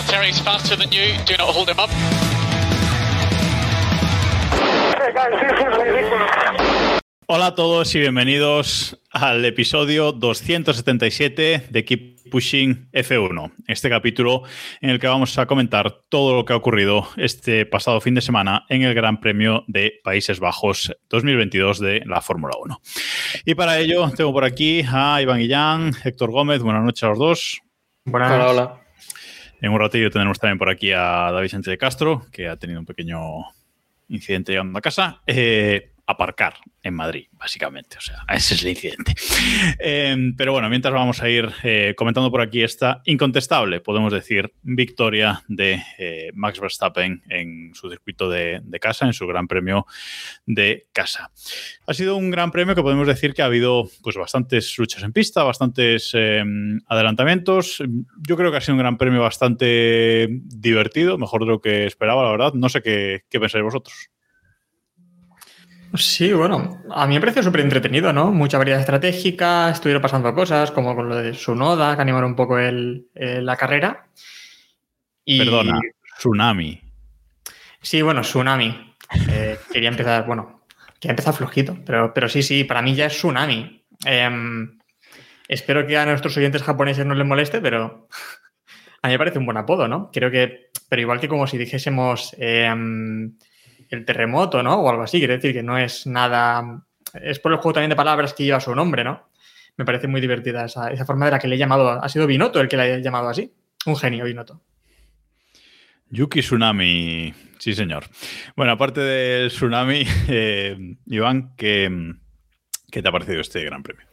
Valtteri's faster than you. Do not hold him up. Hey guys, this is ridiculous. Hola a todos y bienvenidos al episodio 277 de Keep Pushing F1. Este capítulo en el que vamos a comentar todo lo que ha ocurrido este pasado fin de semana en el Gran Premio de Países Bajos 2022 de la Fórmula 1. Y para ello tengo por aquí a Iván Guillán, Héctor Gómez. Buenas noches a los dos. Buenas. Hola, hola. En un ratillo tendremos también por aquí a David Sánchez de Castro, que ha tenido un pequeño incidente llegando a casa. Eh, aparcar en Madrid, básicamente. O sea, ese es el incidente. Eh, pero bueno, mientras vamos a ir eh, comentando por aquí esta incontestable, podemos decir, victoria de eh, Max Verstappen en su circuito de, de, casa, en su gran premio de casa. Ha sido un gran premio que podemos decir que ha habido pues bastantes luchas en pista, bastantes eh, adelantamientos. Yo creo que ha sido un gran premio bastante divertido, mejor de lo que esperaba, la verdad. No sé qué, qué pensáis vosotros. Sí, bueno, a mí me pareció súper entretenido, ¿no? Mucha variedad estratégica, estuvieron pasando cosas, como con lo de Sunoda, que animaron un poco el, el, la carrera. Y... Perdona, Tsunami. Sí, bueno, Tsunami. Eh, quería empezar, bueno, quería empezar flojito, pero, pero sí, sí, para mí ya es Tsunami. Eh, espero que a nuestros oyentes japoneses no les moleste, pero a mí me parece un buen apodo, ¿no? Creo que, pero igual que como si dijésemos... Eh, el terremoto, ¿no? O algo así. Quiere decir que no es nada. Es por el juego también de palabras que lleva su nombre, ¿no? Me parece muy divertida esa, esa forma de la que le he llamado. Ha sido Binotto el que le ha llamado así. Un genio, Binotto. Yuki Tsunami, sí, señor. Bueno, aparte del Tsunami, eh, Iván, ¿qué, ¿qué te ha parecido este gran premio?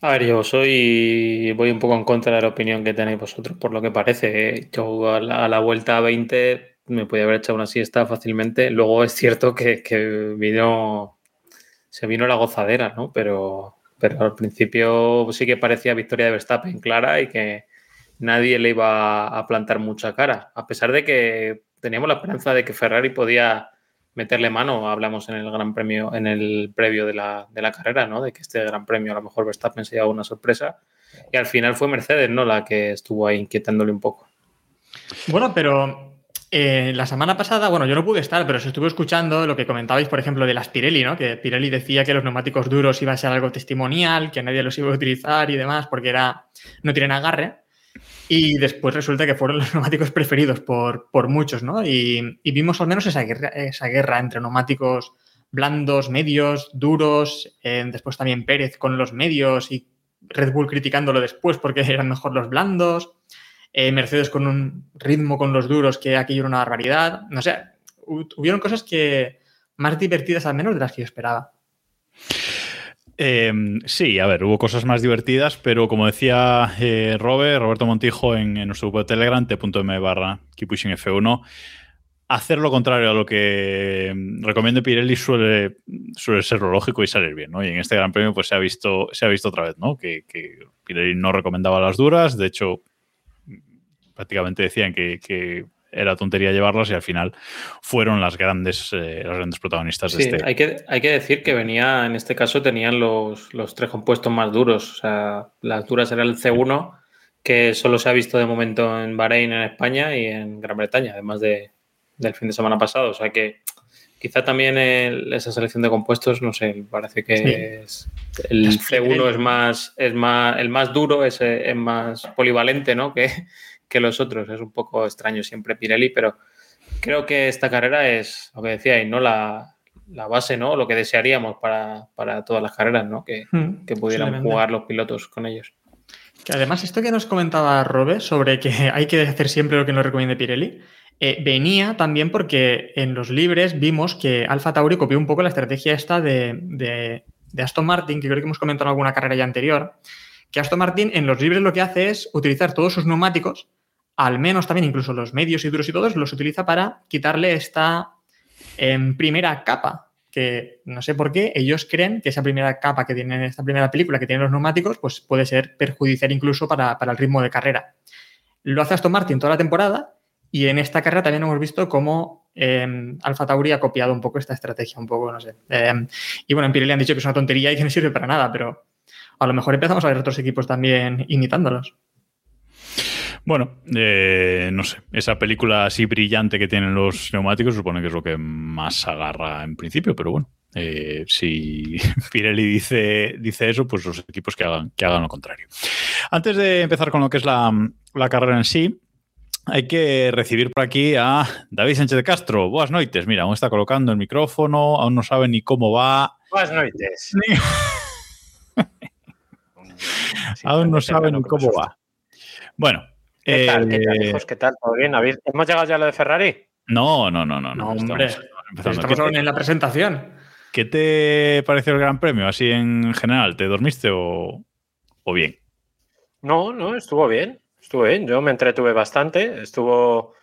A ver, yo soy. Voy un poco en contra de la opinión que tenéis vosotros, por lo que parece. Yo a la, a la vuelta 20 me podía haber echado una siesta fácilmente. Luego es cierto que, que vino, se vino la gozadera, ¿no? Pero, pero al principio sí que parecía victoria de Verstappen clara y que nadie le iba a plantar mucha cara, a pesar de que teníamos la esperanza de que Ferrari podía meterle mano, hablamos en el Gran Premio, en el previo de la, de la carrera, ¿no? De que este Gran Premio a lo mejor Verstappen se llevaba una sorpresa y al final fue Mercedes, ¿no? La que estuvo ahí inquietándole un poco. Bueno, pero eh, la semana pasada, bueno, yo no pude estar, pero se estuvo escuchando lo que comentabais, por ejemplo, de las Pirelli, ¿no? Que Pirelli decía que los neumáticos duros iba a ser algo testimonial, que nadie los iba a utilizar y demás, porque era, no tienen agarre. Y después resulta que fueron los neumáticos preferidos por, por muchos, ¿no? Y, vimos al menos esa guerra, esa guerra entre neumáticos blandos, medios, duros. Eh, después también Pérez con los medios y Red Bull criticándolo después porque eran mejor los blandos. Eh, Mercedes con un ritmo con los duros que aquello era una barbaridad. No sé, hubieron cosas que más divertidas al menos de las que yo esperaba. Eh, sí, a ver, hubo cosas más divertidas, pero como decía eh, Robert, Roberto Montijo en, en, nuestro grupo de Telegram, t.m barra Keep F1, hacer lo contrario a lo que recomienda Pirelli suele, suele ser lo lógico y salir bien, ¿no? Y en este Gran Premio pues se ha visto, se ha visto otra vez, ¿no? Que Pirelli no recomendaba las duras, de hecho prácticamente decían que, que, era tontería llevarlas y al final fueron las grandes, eh, las grandes protagonistas sí, de este. Hay que, hay que decir que venía, en este caso, tenían los, los tres compuestos más duros. O sea, las duras era el C1, que solo se ha visto de momento en Bahrein, en España y en Gran Bretaña, además de, del fin de semana pasado. O sea que quizá también el, esa selección de compuestos, no sé, parece que sí. es, el C1 es más, es más, el más duro, es, es más polivalente, ¿no? Que, que los otros. Es un poco extraño siempre Pirelli, pero creo que esta carrera es lo que decía y no la, la, base, ¿no? Lo que desearíamos para, para todas las carreras, ¿no? Que, Hmm, que pudieran jugar los pilotos con ellos. Que además, esto que nos comentaba Robe sobre que hay que hacer siempre lo que nos recomiende Pirelli, eh, venía también porque en los libres vimos que Alfa Tauri copió un poco la estrategia esta de, de, de Aston Martin, que creo que hemos comentado en alguna carrera ya anterior, que Aston Martin en los libres lo que hace es utilizar todos sus neumáticos al menos también incluso los medios y duros y todos, los utiliza para quitarle esta em, primera capa que no sé por qué ellos creen que esa primera capa que tienen esta primera película que tienen los neumáticos pues puede ser perjudicial incluso para, el ritmo de carrera. Lo hace Aston Martin toda la temporada y en esta carrera también hemos visto cómo eh, Alfa Tauri ha copiado un poco esta estrategia, un poco, no sé. Em, y bueno, en Pirelli han dicho que es una tontería y que no sirve para nada, pero a lo mejor empezamos a ver otros equipos también imitándolos. Bueno, eh, no sé, esa película así brillante que tienen los neumáticos supone que es lo que más agarra en principio, pero bueno, eh, si Pirelli dice, dice eso, pues los equipos que hagan, que hagan lo contrario. Antes de empezar con lo que es la, carrera en sí, hay que recibir por aquí a David Sánchez de Castro. Buenas noches. Mira, aún está colocando el micrófono, aún no sabe ni cómo va. Buenas noches. aún no sabe ni cómo va. Bueno, ¿Qué tal? ¿Qué tal, eh, hijos? ¿Qué tal? ¿Todo bien? ¿Hemos llegado ya a lo de Ferrari? No, no, no, no. No, hombre. Estamos, en la presentación. ¿Qué te pareció el Gran Premio? Así en general, ¿te dormiste o, bien? No, no, estuvo bien. Estuvo bien. Yo me entretuve bastante. Estuvo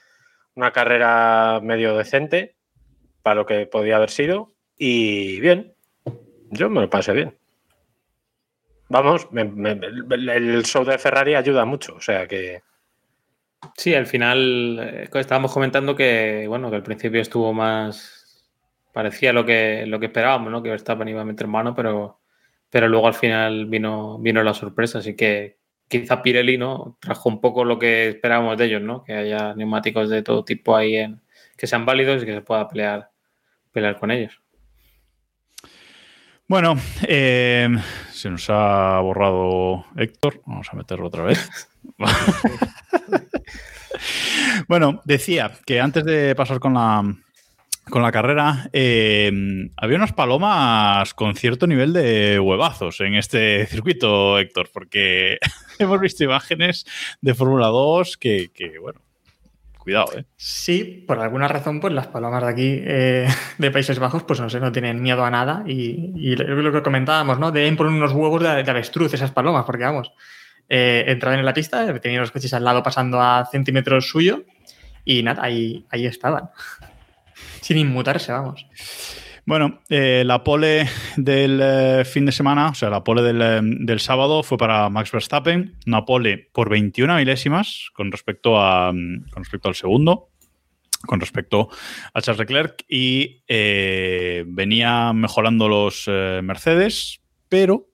una carrera medio decente para lo que podía haber sido. Y bien. Yo me lo pasé bien. Vamos, el show de Ferrari ayuda mucho. O sea que. Sí, al final eh, estábamos comentando que, bueno, que al principio estuvo más. parecía lo que, lo que esperábamos, ¿no? Que Verstappen iba a meter mano, pero, pero luego al final vino, vino la sorpresa. Así que quizá Pirelli, ¿no? Trajo un poco lo que esperábamos de ellos, ¿no? Que haya neumáticos de todo tipo ahí en, que sean válidos y que se pueda pelear, pelear con ellos. Bueno, eh, se nos ha borrado Héctor. Vamos a meterlo otra vez. bueno, decía que antes de pasar con la, con la carrera, eh, había unas palomas con cierto nivel de huevazos en este circuito, Héctor, porque hemos visto imágenes de Fórmula 2 que, bueno, cuidado, ¿eh? Sí, por alguna razón, pues las palomas de aquí, eh, de Países Bajos, pues no sé, no tienen miedo a nada y, lo que comentábamos, ¿no? Deben poner unos huevos de, de avestruz esas palomas, porque vamos, eh, entraban en la pista, tenían los coches al lado pasando a centímetros suyo y nada, ahí, ahí estaban. Sin inmutarse, vamos. Bueno, eh, la pole del eh, fin de semana, o sea, la pole del, sábado fue para Max Verstappen, una pole por 21 milésimas con respecto, a, con respecto al segundo, con respecto a Charles Leclerc, y venía mejorando los Mercedes, pero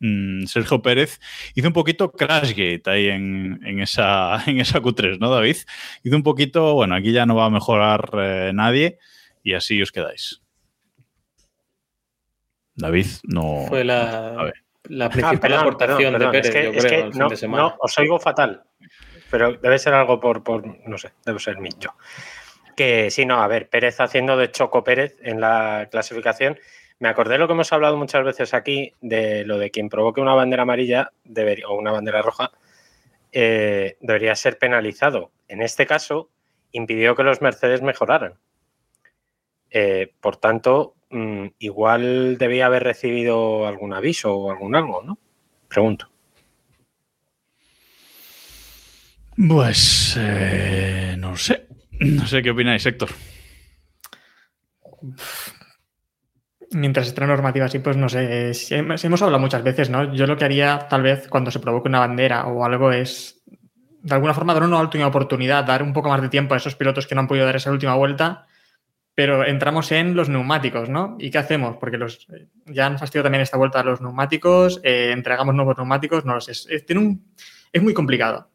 Mm, Sergio Pérez hizo un poquito Crashgate ahí en, esa, en esa Q3, ¿no, David? Hizo un poquito, bueno, aquí ya no va a mejorar eh, nadie y así os quedáis. David no. Fue la, la principal ah, aportación de Pérez, es que, no, os oigo fatal, pero debe ser algo por, por no sé, debe ser yo. Que sí, no, a ver, Pérez haciendo de Choco Pérez en la clasificación me acordé de lo que hemos hablado muchas veces aquí, de lo de quien provoque una bandera amarilla o una bandera roja, eh, debería ser penalizado. En este caso, impidió que los Mercedes mejoraran. Eh, por tanto, mm, igual debía haber recibido algún aviso o algún algo, ¿no? Pregunto. Pues eh, no sé. No sé qué opináis, Héctor mientras esté la normativa así, pues no sé, si hemos hablado muchas veces, ¿no? Yo lo que haría tal vez cuando se provoque una bandera o algo es, de alguna forma, dar una última oportunidad, dar un poco más de tiempo a esos pilotos que no han podido dar esa última vuelta, pero entramos en los neumáticos, ¿no? ¿Y qué hacemos? Porque los, ya han fastidiado también esta vuelta a los neumáticos, eh, entregamos nuevos neumáticos, no lo sé, es, es muy complicado.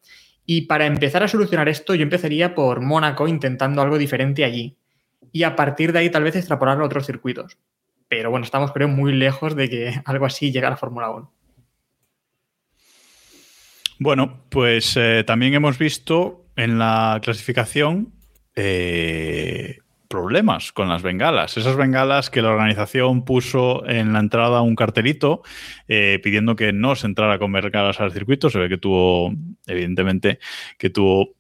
Y para empezar a solucionar esto, yo empezaría por Mónaco intentando algo diferente allí. Y a partir de ahí tal vez extrapolarlo a otros circuitos pero bueno, estamos creo muy lejos de que algo así llegue a la Fórmula 1. Bueno, pues eh, también hemos visto en la clasificación eh, problemas con las bengalas. Esas bengalas que la organización puso en la entrada un cartelito eh, pidiendo que no se entrara con bengalas al circuito. Se ve que tuvo, evidentemente, que tuvo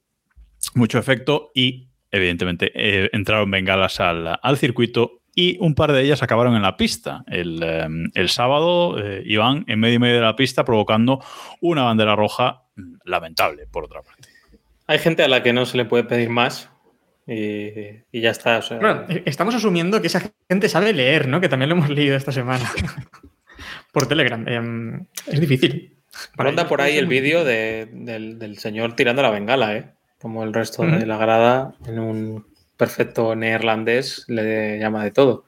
mucho efecto y, evidentemente, entraron bengalas al, al circuito y un par de ellas acabaron en la pista. El, em, sábado eh, iban en medio y medio de la pista provocando una bandera roja lamentable, por otra parte. Hay gente a la que no se le puede pedir más y, y ya está. o sea, Bueno, eh, estamos asumiendo que esa gente sabe leer, ¿no? Que también lo hemos leído esta semana por Telegram. Em, es difícil. Para Ronda por ahí el vídeo de- del, del señor tirando la bengala, ¿eh? Como el resto de la grada, en un perfecto neerlandés, le llama de todo.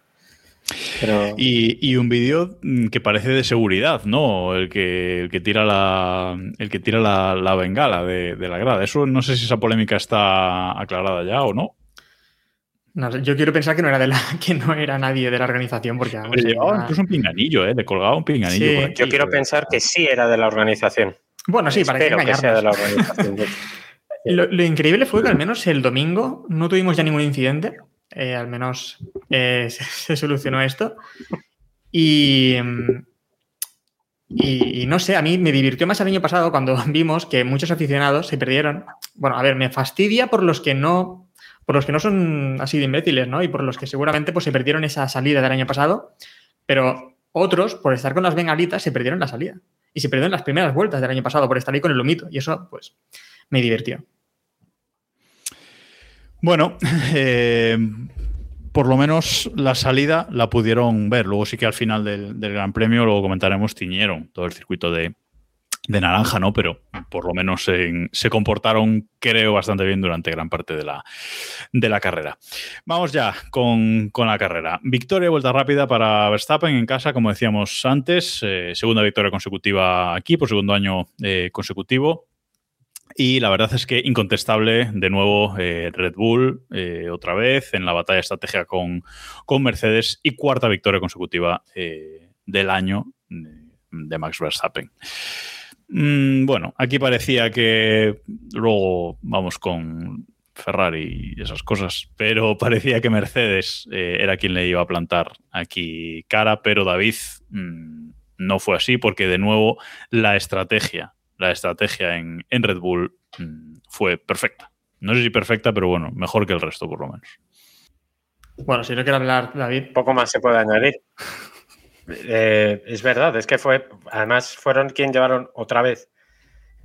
Pero Y, y un vídeo mm, que parece de seguridad, ¿no? El que, el que tira la, el que tira la, la bengala de, de la grada. Eso no sé si esa polémica está aclarada ya o no. No sé, yo quiero pensar que no era de la, que no era nadie de la organización, porque vamos, Le llevaba incluso un pinganillo, ¿eh? Le colgaba un pinganillo. Sí. por aquí. Yo quiero pensar que sí era de la organización. Bueno, sí, para Espero que sea de la organización. Lo, increíble fue que al menos el domingo no tuvimos ya ningún incidente. Eh, al menos eh, se, solucionó esto. Y, mm, y, no sé, a mí me divirtió más el año pasado cuando vimos que muchos aficionados se perdieron. Bueno, a ver, me fastidia por los que no, por los que no son así de imbéciles, ¿no? Y por los que seguramente pues, se perdieron esa salida del año pasado. Pero otros, por estar con las bengalitas, se perdieron la salida. Y se perdieron las primeras vueltas del año pasado por estar ahí con el humito. Y eso, pues, me divirtió. Bueno, eh, por lo menos la salida la pudieron ver. Luego sí que al final del, Gran Premio, luego comentaremos, tiñeron todo el circuito de, de naranja, ¿no? Pero por lo menos en- se comportaron, creo, bastante bien durante gran parte de la, de la carrera. Vamos ya con, con la carrera. Victoria vuelta rápida para Verstappen en casa, como decíamos antes. eh, segunda victoria consecutiva aquí, por segundo año eh, consecutivo. Y la verdad es que incontestable, de nuevo, eh, Red Bull eh, otra vez en la batalla estratégica con, con Mercedes y cuarta victoria consecutiva eh, del año de, de Max Verstappen. Mm, bueno, aquí parecía que luego vamos con Ferrari y esas cosas, pero parecía que Mercedes era quien le iba a plantar aquí cara, pero David mm, no fue así porque de nuevo la estrategia la estrategia en, en Red Bull mm, fue perfecta. No sé si perfecta, pero bueno, mejor que el resto, por lo menos. Bueno, si no quiere hablar, David. Poco más se puede añadir. Eh, es verdad, es que fue. Además, fueron quien llevaron otra vez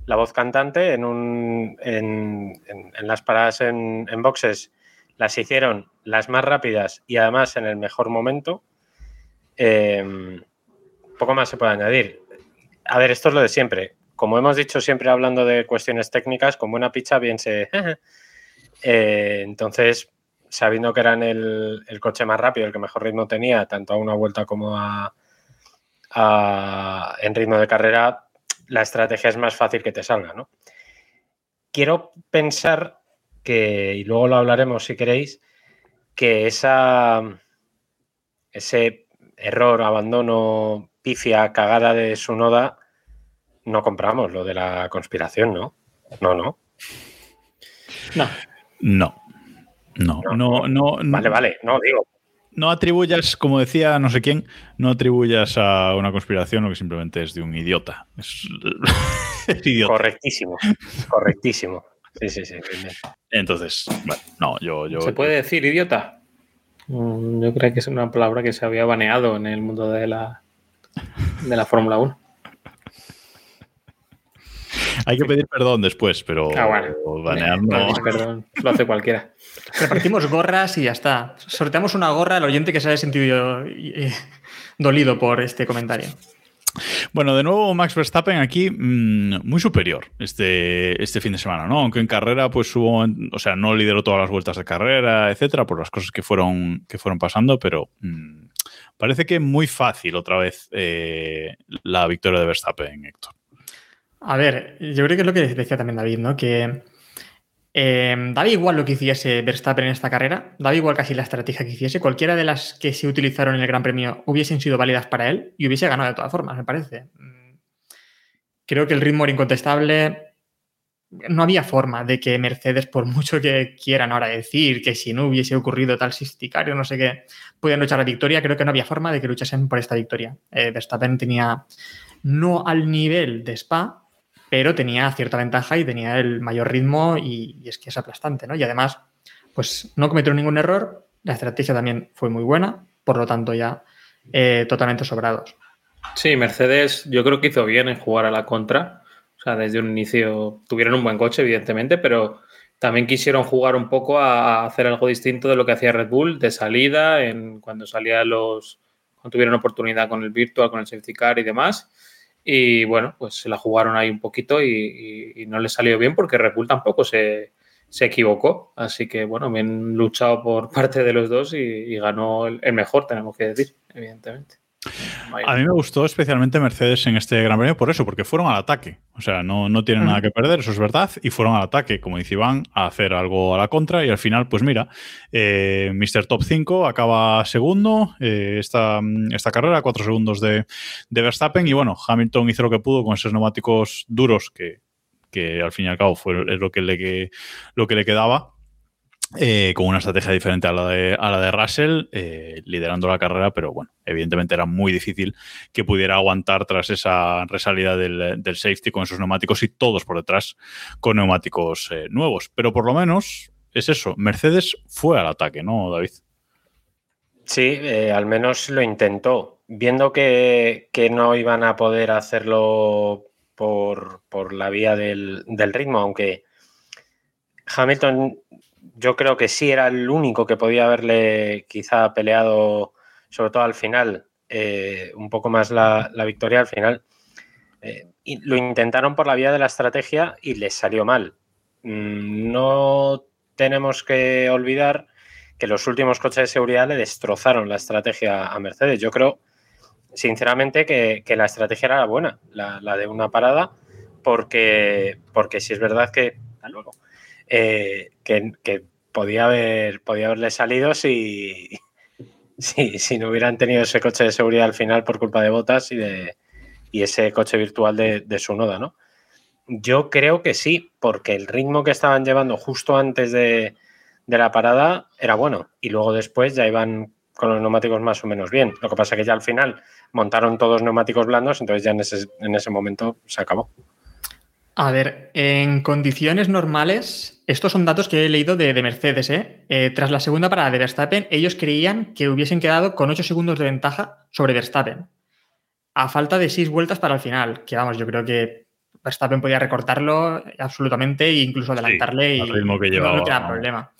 la voz cantante en, un, en, en- en las paradas en, en boxes. Las hicieron las más rápidas y además en el mejor momento. Eh, poco más se puede añadir. A ver, esto es lo de siempre. Como hemos dicho siempre hablando de cuestiones técnicas, con buena picha bien se... Eh, entonces, sabiendo que eran el, coche más rápido, el que mejor ritmo tenía, tanto a una vuelta como a, a- en ritmo de carrera, la estrategia es más fácil que te salga, ¿no? Quiero pensar que, y luego lo hablaremos si queréis, que esa, ese error, abandono, pifia, cagada de su noda, no compramos lo de la conspiración, ¿no? No, no. no. No. No, No, no, Vale, vale, no digo. no atribuyas, como decía no sé quién, no atribuyas a una conspiración lo que simplemente es de un idiota. Es, es idiota. Correctísimo, correctísimo. Sí, sí, sí. bien. Entonces, bueno, no, yo, yo. ¿Se puede decir idiota? Mm, Yo creo que es una palabra que se había baneado en el mundo de la, de la Fórmula 1. Hay que pedir perdón después, pero Ah, bueno. banear no. Perdón, perdón, lo hace cualquiera. Repartimos gorras y ya está. Sorteamos una gorra al oyente que se haya sentido eh, dolido por este comentario. Bueno, de nuevo Max Verstappen aquí mmm, muy superior este, este fin de semana, ¿no? Aunque en carrera, pues hubo, o sea, no lideró todas las vueltas de carrera, etcétera, por las cosas que fueron, que fueron pasando, pero mmm, parece que muy fácil otra vez eh, la victoria de Verstappen, Héctor. A ver, yo creo que es lo que decía también David, ¿no? Que eh, daba igual lo que hiciese Verstappen en esta carrera, daba igual casi la estrategia que hiciese, cualquiera de las que se utilizaron en el Gran Premio hubiesen sido válidas para él y hubiese ganado de todas formas, me parece. Mm, Creo que el ritmo era incontestable. No había forma de que Mercedes, por mucho que quieran ahora decir que si no hubiese ocurrido tal sisticario, no sé qué, podían luchar la victoria, creo que no había forma de que luchasen por esta victoria. Eh, Verstappen tenía no al nivel de Spa, pero tenía cierta ventaja y tenía el mayor ritmo y, es que es aplastante, ¿no? Y además, pues no cometió ningún error, la estrategia también fue muy buena, por lo tanto ya eh, totalmente sobrados. Sí, Mercedes yo creo que hizo bien en jugar a la contra. O sea, desde un inicio tuvieron un buen coche, evidentemente, pero también quisieron jugar un poco a hacer algo distinto de lo que hacía Red Bull de salida, en, cuando salía los. cuando tuvieron oportunidad con el Virtual, con el Safety Car y demás. Y bueno, pues se la jugaron ahí un poquito y, no les salió bien porque Red tampoco se, se equivocó. Así que bueno, bien luchado por parte de los dos y, y ganó el, el, mejor, tenemos que decir, evidentemente. A mí me gustó especialmente Mercedes en este Gran Premio por eso, porque fueron al ataque. O sea, no, no tienen nada que perder, eso es verdad, y fueron al ataque, como dice Iván, a hacer algo a la contra. Y al final, pues mira, eh, Mr. Top 5 acaba segundo eh, esta, esta, carrera, cuatro segundos de, de, Verstappen. Y bueno, Hamilton hizo lo que pudo con esos neumáticos duros que, que al fin y al cabo fue lo que le, que, lo que le quedaba eh, con una estrategia diferente a la de, a la de Russell, eh, liderando la carrera, pero bueno, evidentemente era muy difícil que pudiera aguantar tras esa resalida del, del safety con esos neumáticos y todos por detrás con neumáticos eh, nuevos. Pero por lo menos es eso, Mercedes fue al ataque, ¿no, David? Sí, al menos lo intentó. Viendo que, que, no iban a poder hacerlo por, por la vía del, del ritmo, aunque Hamilton yo creo que sí era el único que podía haberle quizá peleado, sobre todo al final, eh, un poco más la, la victoria al final. Eh, lo intentaron por la vía de la estrategia y les salió mal. Mm, no tenemos que olvidar que los últimos coches de seguridad le destrozaron la estrategia a Mercedes. Yo creo, sinceramente, que, que la estrategia era buena, la, la, de una parada, porque, porque si es verdad que... Hasta luego eh, que, podía, haber, podía haberle salido si, si, si, no hubieran tenido ese coche de seguridad al final por culpa de botas y, de, y ese coche virtual de, de su noda, ¿no? Yo creo que sí, porque el ritmo que estaban llevando justo antes de, de, la parada era bueno y luego después ya iban con los neumáticos más o menos bien. Lo que pasa es que ya al final montaron todos neumáticos blandos, entonces ya en ese, en ese momento se acabó. A ver, en condiciones normales, estos son datos que he leído de, de Mercedes. ¿eh? Eh, tras la segunda parada de Verstappen, ellos creían que hubiesen quedado con 8 segundos de ventaja sobre Verstappen, a falta de 6 vueltas para el final, que vamos, yo creo que Verstappen podía recortarlo absolutamente e incluso adelantarle sí, y ritmo que llevaba, no, no tenía problema.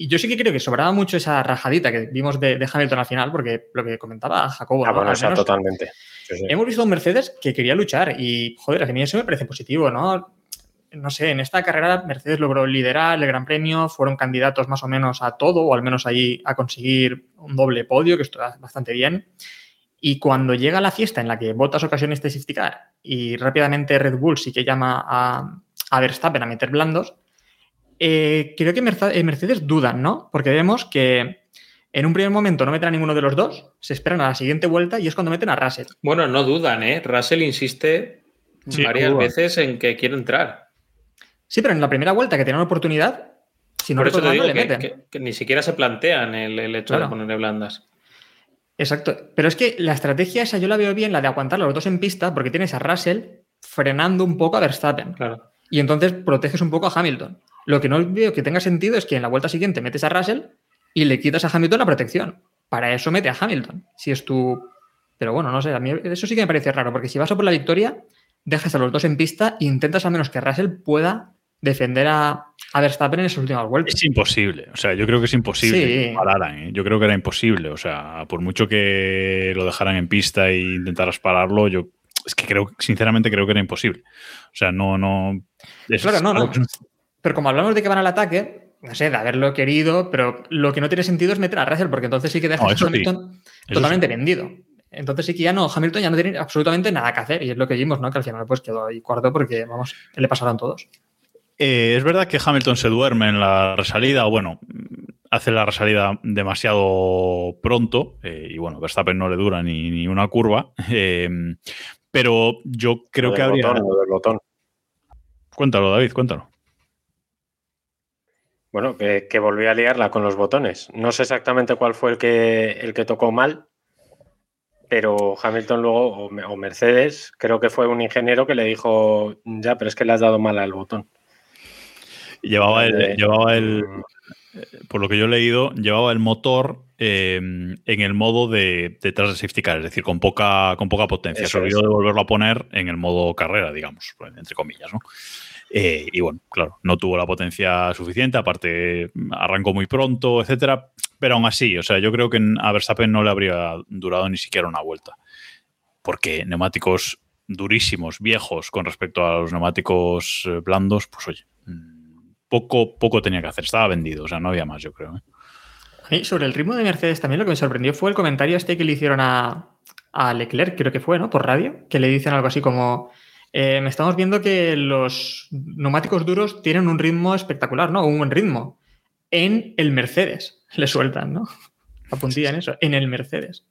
Y yo sí que creo que sobraba mucho esa rajadita que vimos de, de Hamilton al final, porque lo que comentaba Jacobo. Ah, bueno, ¿no? o sea, totalmente. Sí, sí. Hemos visto un Mercedes que quería luchar y, joder, a mí eso me parece positivo, ¿no? No sé, en esta carrera Mercedes logró liderar el Gran Premio, fueron candidatos más o menos a todo, o al menos ahí a conseguir un doble podio, que está bastante bien. Y cuando llega la fiesta en la que Bottas ocasiones de safety car y rápidamente Red Bull sí que llama a, a Verstappen a meter blandos, eh, creo que Mercedes dudan, ¿no? Porque vemos que en un primer momento no meten a ninguno de los dos, se esperan a la siguiente vuelta y es cuando meten a Russell. Bueno, no dudan, ¿eh? Russell insiste sí, varias duda. veces en que quiere entrar. Sí, pero en la primera vuelta que tienen oportunidad, si no Por eso te digo le que, meten. Que, que, ni siquiera se plantean el, el hecho claro. de ponerle blandas. Exacto. Pero es que la estrategia esa yo la veo bien, la de aguantar los dos en pista, porque tienes a Russell frenando un poco a Verstappen. Claro. Y entonces proteges un poco a Hamilton. Lo que no veo que tenga sentido es que en la vuelta siguiente metes a Russell y le quitas a Hamilton la protección. Para eso mete a Hamilton. Si es tu. Pero bueno, no sé, a mí eso sí que me parece raro, porque si vas a por la victoria, dejas a los dos en pista e intentas al menos que Russell pueda defender a, a Verstappen en esas últimas vueltas. Es imposible, o sea, yo creo que es imposible sí. que pararan, ¿eh? yo creo que era imposible, o sea, por mucho que lo dejaran en pista e intentaras pararlo, yo es que creo, sinceramente creo que era imposible. O sea, no, no... Es, claro, no, no. Pero como hablamos de que van al ataque, no sé, de haberlo querido, pero lo que no tiene sentido es meter a Russell, porque entonces sí que dejas no, a Hamilton sí. totalmente sí. vendido. Entonces sí que ya no, Hamilton ya no tiene absolutamente nada que hacer, y es lo que vimos, ¿no? Que al final pues quedó ahí cuarto porque, vamos, le pasaron todos. Eh, es verdad que Hamilton se duerme en la resalida, o bueno, hace la resalida demasiado pronto, eh, y bueno, Verstappen no le dura ni, ni una curva, eh, pero yo creo que habría... Botón, botón. Cuéntalo, David, cuéntalo. Bueno, que, que, volví a liarla con los botones. No sé exactamente cuál fue el que, el que tocó mal, pero Hamilton luego, o, o, Mercedes, creo que fue un ingeniero que le dijo, ya, pero es que le has dado mal al botón. Llevaba el, eh, llevaba el, por lo que yo he leído, llevaba el motor eh, en el modo de detrás de safety car, es decir, con poca, con poca potencia. Se olvidó de volverlo a poner en el modo carrera, digamos, entre comillas, ¿no? Eh, y bueno, claro, no tuvo la potencia suficiente, aparte arrancó muy pronto, etcétera. Pero aún así, o sea, yo creo que a Verstappen no le habría durado ni siquiera una vuelta. Porque neumáticos durísimos, viejos, con respecto a los neumáticos eh, blandos, pues oye, mm, poco, poco tenía que hacer. Estaba vendido, o sea, no había más, yo creo. ¿eh? sobre el ritmo de Mercedes también lo que me sorprendió fue el comentario este que le hicieron a, a Leclerc, creo que fue, ¿no? Por radio, que le dicen algo así como eh, estamos viendo que los neumáticos duros tienen un ritmo espectacular, ¿no? Un buen ritmo. En el Mercedes le sueltan, ¿no? Apuntillan eso, en el Mercedes.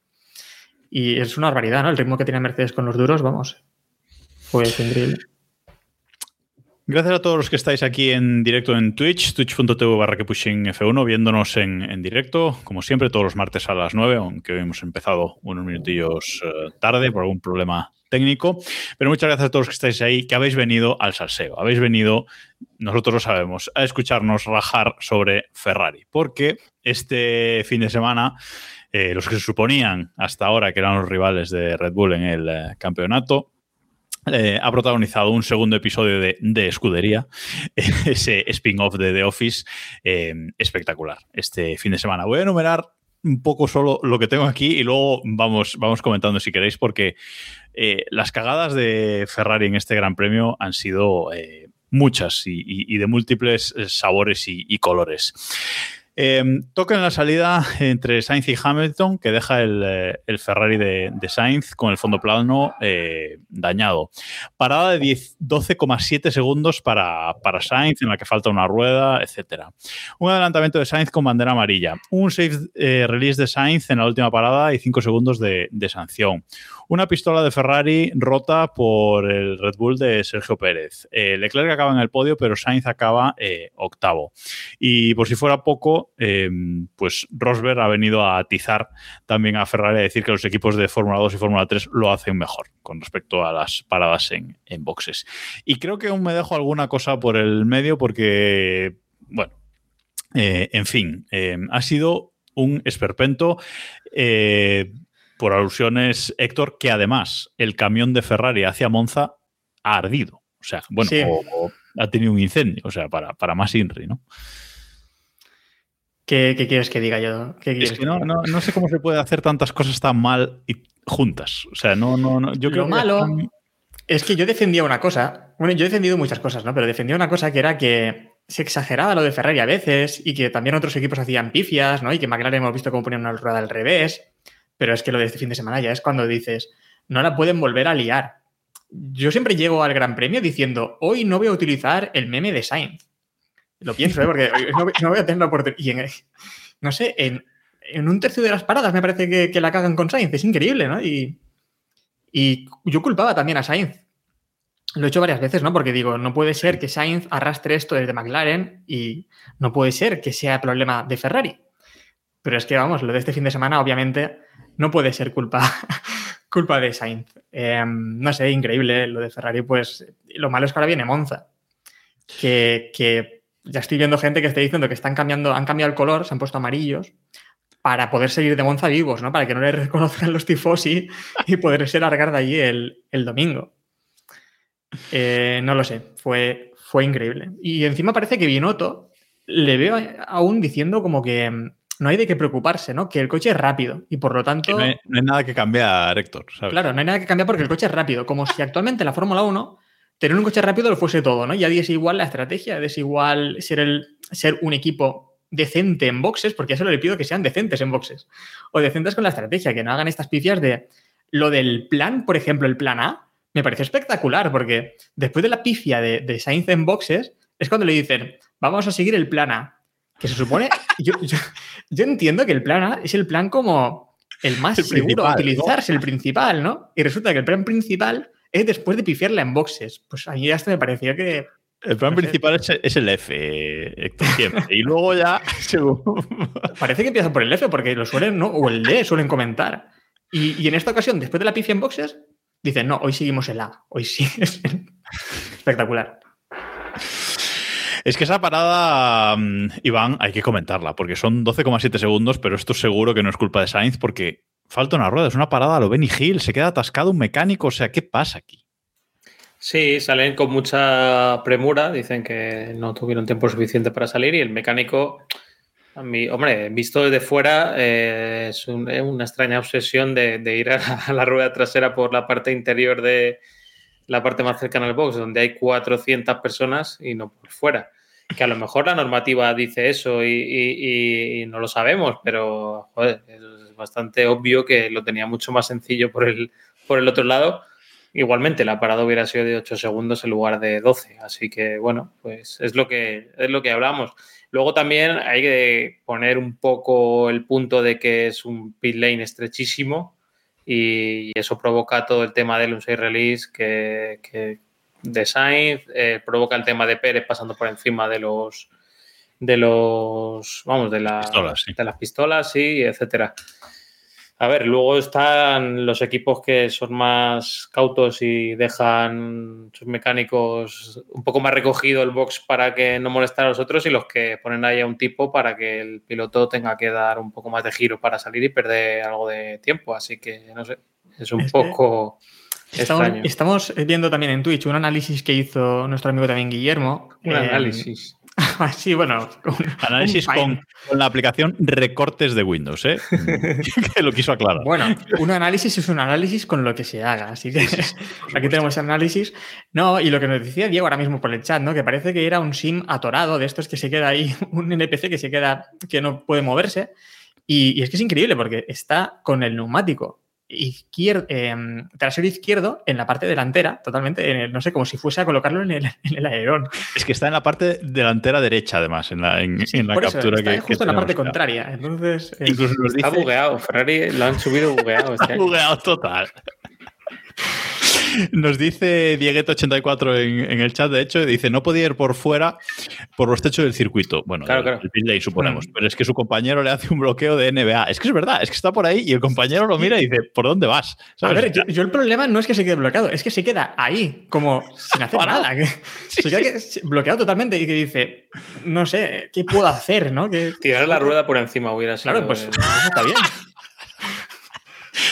Y es una barbaridad, ¿no? El ritmo que tiene Mercedes con los duros, vamos. Pues increíble. Gracias a todos los que estáis aquí en directo en Twitch, twitch.tv barra que F1, viéndonos en, directo, como siempre, todos los martes a las 9, aunque hoy hemos empezado unos minutillos eh, tarde por algún problema técnico. Pero muchas gracias a todos los que estáis ahí, que habéis venido al salseo. Habéis venido, nosotros lo sabemos, a escucharnos rajar sobre Ferrari. Porque este fin de semana, eh, los que se suponían hasta ahora que eran los rivales de Red Bull en el eh, campeonato, eh, ha protagonizado un segundo episodio de, de Escudería, ese spin-off de The Office, espectacular este fin de semana. Voy a enumerar un poco solo lo que tengo aquí y luego vamos, vamos comentando si queréis, porque eh, las cagadas de Ferrari en este Gran Premio han sido eh, muchas y, de múltiples sabores y colores. Eh, toca en la salida entre Sainz y Hamilton, que deja el, eh, Ferrari de, Sainz con el fondo plano eh, dañado. Parada de 12,7 segundos para, para, Sainz, en la que falta una rueda, etc. Un adelantamiento de Sainz con bandera amarilla. Un safe release de Sainz en la última parada y 5 segundos de sanción. Una pistola de Ferrari rota por el Red Bull de Sergio Pérez. Leclerc acaba en el podio, pero Sainz acaba octavo. Y por si fuera poco, Em, pues Rosberg ha venido a atizar también a Ferrari a decir que los equipos de Fórmula 2 y Fórmula 3 lo hacen mejor con respecto a las paradas en, boxes. Y creo que aún me dejo alguna cosa por el medio porque, bueno, eh, en fin, ha sido un esperpento. Eh, por alusiones, Héctor, que además el camión de Ferrari hacia Monza ha ardido. O sea, bueno, ha tenido un incendio, o sea, para, para más INRI, ¿no? ¿Qué, quieres que diga yo? es que no, no, sé cómo se puede hacer tantas cosas tan mal y juntas. O sea, no, no, no. Yo creo Lo malo es que yo defendía una cosa. Bueno, yo he defendido muchas cosas, ¿no? Pero defendía una cosa que era que se exageraba lo de Ferrari a veces y que también otros equipos hacían pifias, ¿no? Y que McLaren hemos visto cómo ponían una rueda al revés. Pero es que lo de este fin de semana ya es cuando dices, no la pueden volver a liar. Yo siempre llego al Gran Premio diciendo, hoy no voy a utilizar el meme de Sainz. Lo pienso, ¿eh? porque no, voy a tener la oportunidad. no sé, en, un tercio de las paradas me parece que, la cagan con Sainz. Es increíble, ¿no? Y, yo culpaba también a Sainz. Lo he hecho varias veces, ¿no? Porque digo, no puede ser que Sainz arrastre esto desde McLaren y no puede ser que sea problema de Ferrari. Pero es que, vamos, lo de este fin de semana, obviamente, no puede ser culpa, culpa de Sainz. Em, no sé, increíble. Lo de Ferrari, pues lo malo es que ahora viene Monza. Que, ya estoy viendo gente que está diciendo que están cambiando, han cambiado el color, se han puesto amarillos para poder seguir de Monza vivos, ¿no? Para que no les reconozcan los tifosi y poderse largar de allí el, domingo. Eh, no lo sé, fue, fue increíble. Y encima parece que Binotto le veo aún diciendo como que mm, no hay de qué preocuparse, ¿no? Que el coche es rápido y por lo tanto... No hay, nada que cambiar, Héctor. Claro, no hay nada que cambiar porque el coche es rápido. Como si actualmente la Fórmula 1 tener un coche rápido lo fuese todo, ¿no? Ya es igual la estrategia, es igual ser, el, ser un equipo decente en boxes, porque ya solo le pido que sean decentes en boxes. O decentes con la estrategia, que no hagan estas pifias de lo del plan, por ejemplo, el plan A, me parece espectacular, porque después de la pifia de, de Sainz en boxes, es cuando le dicen, vamos a seguir el plan A. Que se supone, yo, yo, entiendo que el plan A es el plan como el más seguro a utilizarse, el principal, ¿no? Y resulta que el plan principal es después de pifiarla en boxes. Pues a mí hasta me parecía que. El plan principal es, el F, Héctor, siempre. y luego ya. Parece que empieza por el F, porque lo suelen, ¿no? O el D suelen comentar. Y, en esta ocasión, después de la pifia en boxes, dicen, no, hoy seguimos el A. Hoy sí es espectacular. Es que esa parada, mm, Iván, hay que comentarla, porque son 12,7 segundos, pero esto seguro que no es culpa de Sainz, porque falta una rueda, es una parada a lo Benny Hill, se queda atascado un mecánico, o sea, ¿qué pasa aquí? Sí, salen con mucha premura, dicen que no tuvieron tiempo suficiente para salir y el mecánico, a mí, hombre, visto desde fuera, eh, es, un- es una extraña obsesión de, ir a, a la rueda trasera por la parte interior de la parte más cercana al box, donde hay 400 personas y no por fuera. Que a lo mejor la normativa dice eso y, no lo sabemos, pero es bastante obvio que lo tenía mucho más sencillo por el, por el otro lado. Igualmente, la parada hubiera sido de 8 segundos en lugar de 12. Así que, bueno, pues es lo que, es lo que hablamos. Luego también hay que poner un poco el punto de que es un pit lane estrechísimo y eso provoca todo el tema del unsay release que, que de Sainz, eh, provoca el tema de Pérez pasando por encima de los de los vamos de, la- Pistolas, sí. de las pistolas sí etcétera a ver luego están los equipos que son más cautos y dejan sus mecánicos un poco más recogido el box para que no molestar a los otros y los que ponen ahí a un tipo para que el piloto tenga que dar un poco más de giro para salir y perder algo de tiempo así que no sé es un Es que poco Estamos, viendo también en Twitch un análisis que hizo nuestro amigo también Guillermo. un Eh, análisis sí, bueno. un- Análisis un con, la aplicación recortes de Windows, ¿eh? que lo quiso aclarar. Bueno, un análisis es un análisis con lo que se haga, así que aquí tenemos análisis. No, y lo que nos decía Diego ahora mismo por el chat, ¿no? Que parece que era un sim atorado de estos que se queda ahí, un NPC que se queda, que no puede moverse. Y, y es que es increíble porque está con el neumático izquierdo, em, trasero izquierdo en la parte delantera, totalmente, en el- no sé, como si fuese a colocarlo en el, en el alerón. Es que está en la parte delantera derecha, además, en la, en, en la Por eso, captura está que. justo que en la parte contraria. Entonces, es- Incluso nos está dice- bugueado Ferrari lo han subido bugueado Está bugueado total. Nos dice Diegueto84 en, en el chat, de hecho, dice, no podía ir por fuera por los techos del circuito. Bueno, Claro, el, claro. el lane, suponemos. Mm. Pero es que su compañero le hace un bloqueo de NBA. Es que es verdad, es que está por ahí y el compañero lo mira y dice, ¿por dónde vas? A ver, yo, yo el problema no es que se quede bloqueado, es que se queda ahí, como sin hacer nada. Que, se queda que- bloqueado totalmente y que dice, no sé, ¿qué puedo hacer? ¿no? Que, tirar la rueda por encima hubiera sido claro, pues el- eso está bien.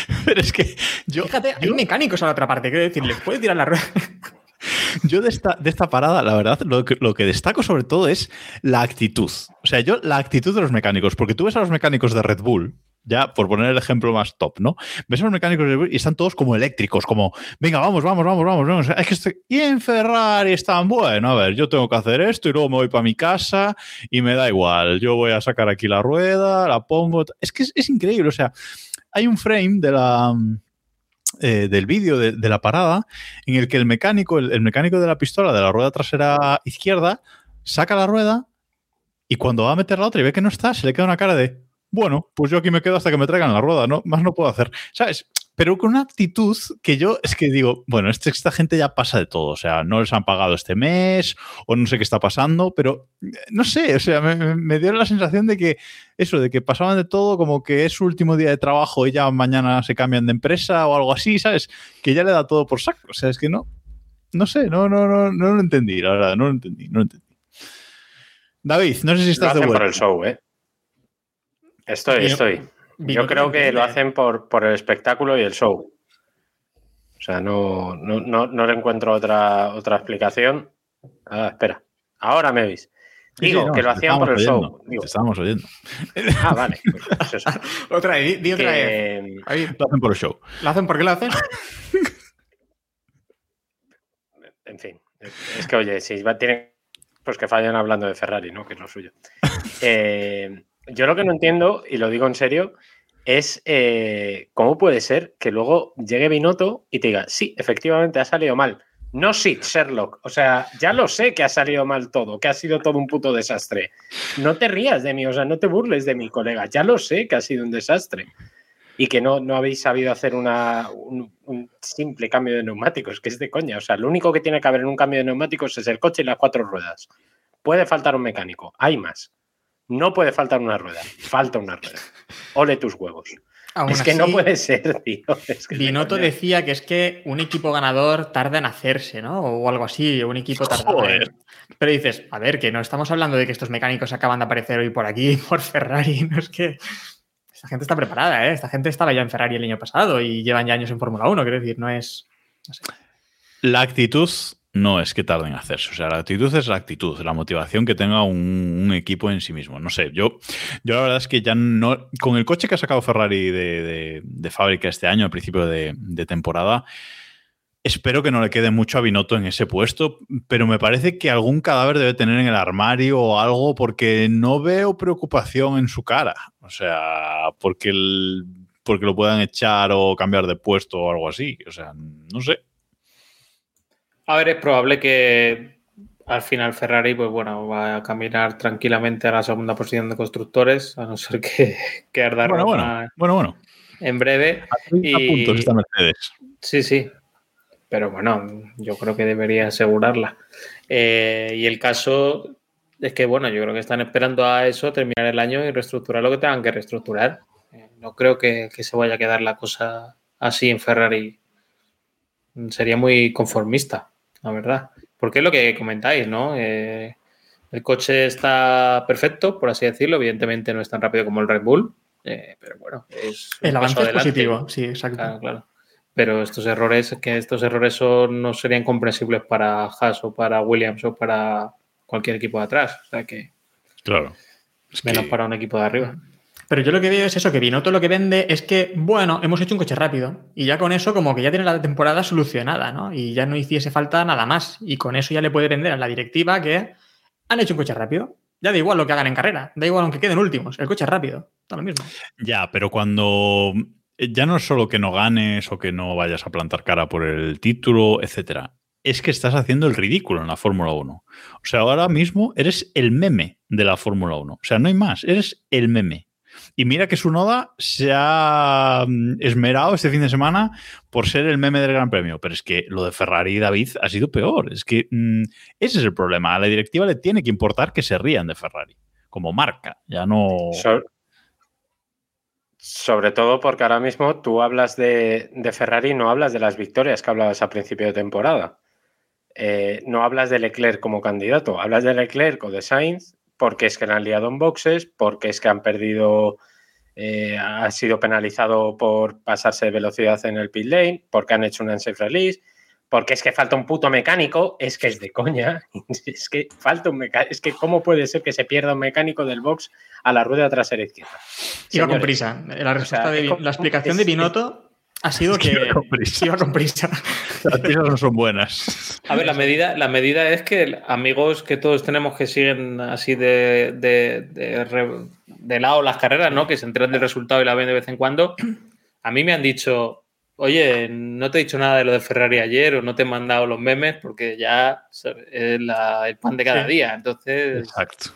Pero es que yo, Fíjate, hay mecánicos a la otra parte, quiero decir, les puede tirar la rueda. Yo de esta, de esta parada, la verdad, lo que, lo que destaco sobre todo es la actitud. O sea, yo la actitud de los mecánicos, porque tú ves a los mecánicos de Red Bull, ya por poner el ejemplo más top, ¿no? Ves a los mecánicos de Red Bull y están todos como eléctricos, como, venga, vamos, vamos, vamos, vamos, vamos. Es que estoy... Y en Ferrari están, bueno, a ver, yo tengo que hacer esto y luego me voy para mi casa y me da igual. Yo voy a sacar aquí la rueda, la pongo. Es que es, es increíble, o sea, hay un frame de la eh, del vídeo de, la parada en el que el mecánico, el, el mecánico de la pistola de la rueda trasera izquierda, saca la rueda y cuando va a meter la otra y ve que no está, se le queda una cara de, bueno, pues yo aquí me quedo hasta que me traigan la rueda, ¿no? Más no puedo hacer, ¿sabes? Pero con una actitud que yo es que digo, bueno, este- esta gente ya pasa de todo, o sea, no les han pagado este mes o no sé qué está pasando, pero eh, no sé, o sea, me, me- dio la sensación de que eso, de que pasaban de todo como que es su último día de trabajo y ya mañana se cambian de empresa o algo así, ¿sabes? Que ya le da todo por saco, o sea, es que no, no sé, no, no, no, no lo entendí, la verdad, no lo entendí, no lo entendí. David, no sé si Lo estás de hacen por vuelta. el show, ¿eh? Estoy, estoy. Yo creo que lo hacen por, por el espectáculo y el show. O sea, no, no, no, no le encuentro otra, otra explicación. Ah, espera. Ahora me veis. Digo sí, no, que lo hacían por el show. Digo, Te estábamos oyendo. ah, vale. Pues eso. Otra vez, di, otra vez. Ahí, Lo hacen por el show. ¿Lo hacen? ¿Por qué lo hacen? en fin. Es que, oye, si va, tienen pues que fallan hablando de Ferrari, ¿no? Que es lo suyo. Eh, yo lo que no entiendo, y lo digo en serio, es eh, cómo puede ser que luego llegue Binotto y te diga, sí, efectivamente ha salido mal. No, sí, Sherlock. O sea, ya lo sé que ha salido mal todo, que ha sido todo un puto desastre. No te rías de mí, o sea, no te burles de mi colega. Ya lo sé que ha sido un desastre. Y que no, no habéis sabido hacer una, un, un simple cambio de neumáticos, que es de coña. O sea, lo único que tiene que haber en un cambio de neumáticos es el coche y las cuatro ruedas. Puede faltar un mecánico, hay más. No puede faltar una rueda, falta una rueda. Ole tus huevos. Aún es que no puede ser, tío. Es que Binotto decía que es que un equipo ganador tarda en hacerse, ¿no? O algo así, un equipo tarda Joder. en... Pero dices, a ver, que no estamos hablando de que estos mecánicos acaban de aparecer hoy por aquí, por Ferrari, no es que... Esta gente está preparada, ¿eh? Esta gente estaba ya en Ferrari el año pasado y llevan ya años en Fórmula 1, quiero decir, no es... La actitud no es que tarden en hacerse. O sea, la actitud es la actitud, la motivación que tenga un, equipo en sí mismo. No sé, yo, yo la verdad es que ya no. Con el coche que ha sacado Ferrari de fábrica este año, al principio de, de temporada, espero que no le quede mucho a Binotto en ese puesto, pero me parece que algún cadáver debe tener en el armario o algo, porque no veo preocupación en su cara. O sea, porque, el- porque lo puedan echar o cambiar de puesto o algo así. O sea, no sé. A ver, es probable que al final Ferrari, pues bueno, va a caminar tranquilamente a la segunda posición de constructores, a no ser que, que arda Bueno, bueno, bueno, bueno. en breve. A 30 Y- puntos está Mercedes. Sí, sí. Pero bueno, yo creo que debería asegurarla. Eh, y el caso es que, bueno, yo creo que están esperando a eso, terminar el año y reestructurar lo que tengan que reestructurar. Eh, no creo que, que se vaya a quedar la cosa así en Ferrari. Sería muy conformista, la verdad. Porque es lo que comentáis, ¿no? Eh, el coche está perfecto, por así decirlo. Evidentemente no es tan rápido como el Red Bull. eh, pero bueno, es un El avance es adelante. positivo, sí, exacto. Claro, claro. Pero estos errores, que estos errores son, no serían comprensibles para Haas o para Williams o para cualquier equipo de atrás. O sea que Claro. Es que- menos para un equipo de arriba. Pero yo lo que veo es eso, que Binotto lo que vende es que, bueno, hemos hecho un coche rápido y ya con eso como que ya tiene la temporada solucionada, ¿no? Y ya no hiciese falta nada más. Y con eso ya le puede vender a la directiva que han hecho un coche rápido. Ya da igual lo que hagan en carrera, da igual aunque queden últimos, el coche es rápido, da lo mismo. Ya, pero cuando ya no es solo que no ganes o que no vayas a plantar cara por el título, etcétera. Es que estás haciendo el ridículo en la Fórmula 1. O sea, ahora mismo eres el meme de la Fórmula 1. O sea, no hay más, eres el meme. Y mira que Sunoda se ha mm, esmerado este fin de semana por ser el meme del Gran Premio. Pero es que lo de Ferrari y David ha sido peor. Es que mm, ese es el problema. A la directiva le tiene que importar que se rían de Ferrari. Como marca. Ya no. So- sobre todo porque ahora mismo tú hablas de, de Ferrari y no hablas de las victorias que hablabas a principio de temporada. Eh, no hablas de Leclerc como candidato, hablas de Leclerc o de Sainz porque es que le han liado en boxes, porque es que han perdido, eh, ha sido penalizado por pasarse de velocidad en el pit lane, porque han hecho un unsafe release, porque es que falta un puto mecánico, es que es de coña, es que falta un mecánico, es que cómo puede ser que se pierda un mecánico del box a la rueda trasera izquierda. Iba con prisa. La, respuesta de- la explicación es- de Binotto ha sido que Iba con prisa. iba con prisa. Las prisas no son buenas. A ver, la medida, la medida es que amigos que todos tenemos que siguen así de, de, de, re- de lado las carreras, ¿no? Que se enteran del resultado y la ven de vez en cuando. A mí me han dicho, oye, no te he dicho nada de lo de Ferrari ayer o no te he mandado los memes porque ya es la- el pan de cada Sí. día. Entonces, Exacto.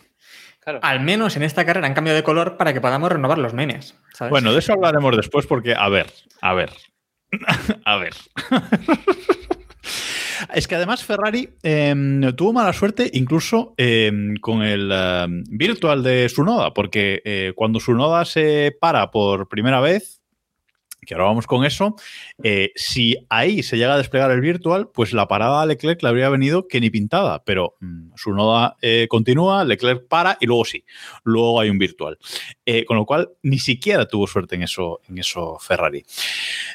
Claro. Al menos en esta carrera han cambiado de color para que podamos renovar los. ¿sabes? Bueno, de eso hablaremos después porque, a ver, a ver, a ver. Es que además Ferrari eh, tuvo mala suerte incluso eh, con el eh, virtual de Sunoda, porque eh, cuando Sunoda se para por primera vez, que ahora vamos con eso, eh, si ahí se llega a desplegar el virtual, pues la parada a Leclerc le habría venido que ni pintada, pero mm, Sunoda eh, continúa, Leclerc para y luego sí, luego hay un virtual. Eh, con lo cual, ni siquiera tuvo suerte en eso, en eso Ferrari.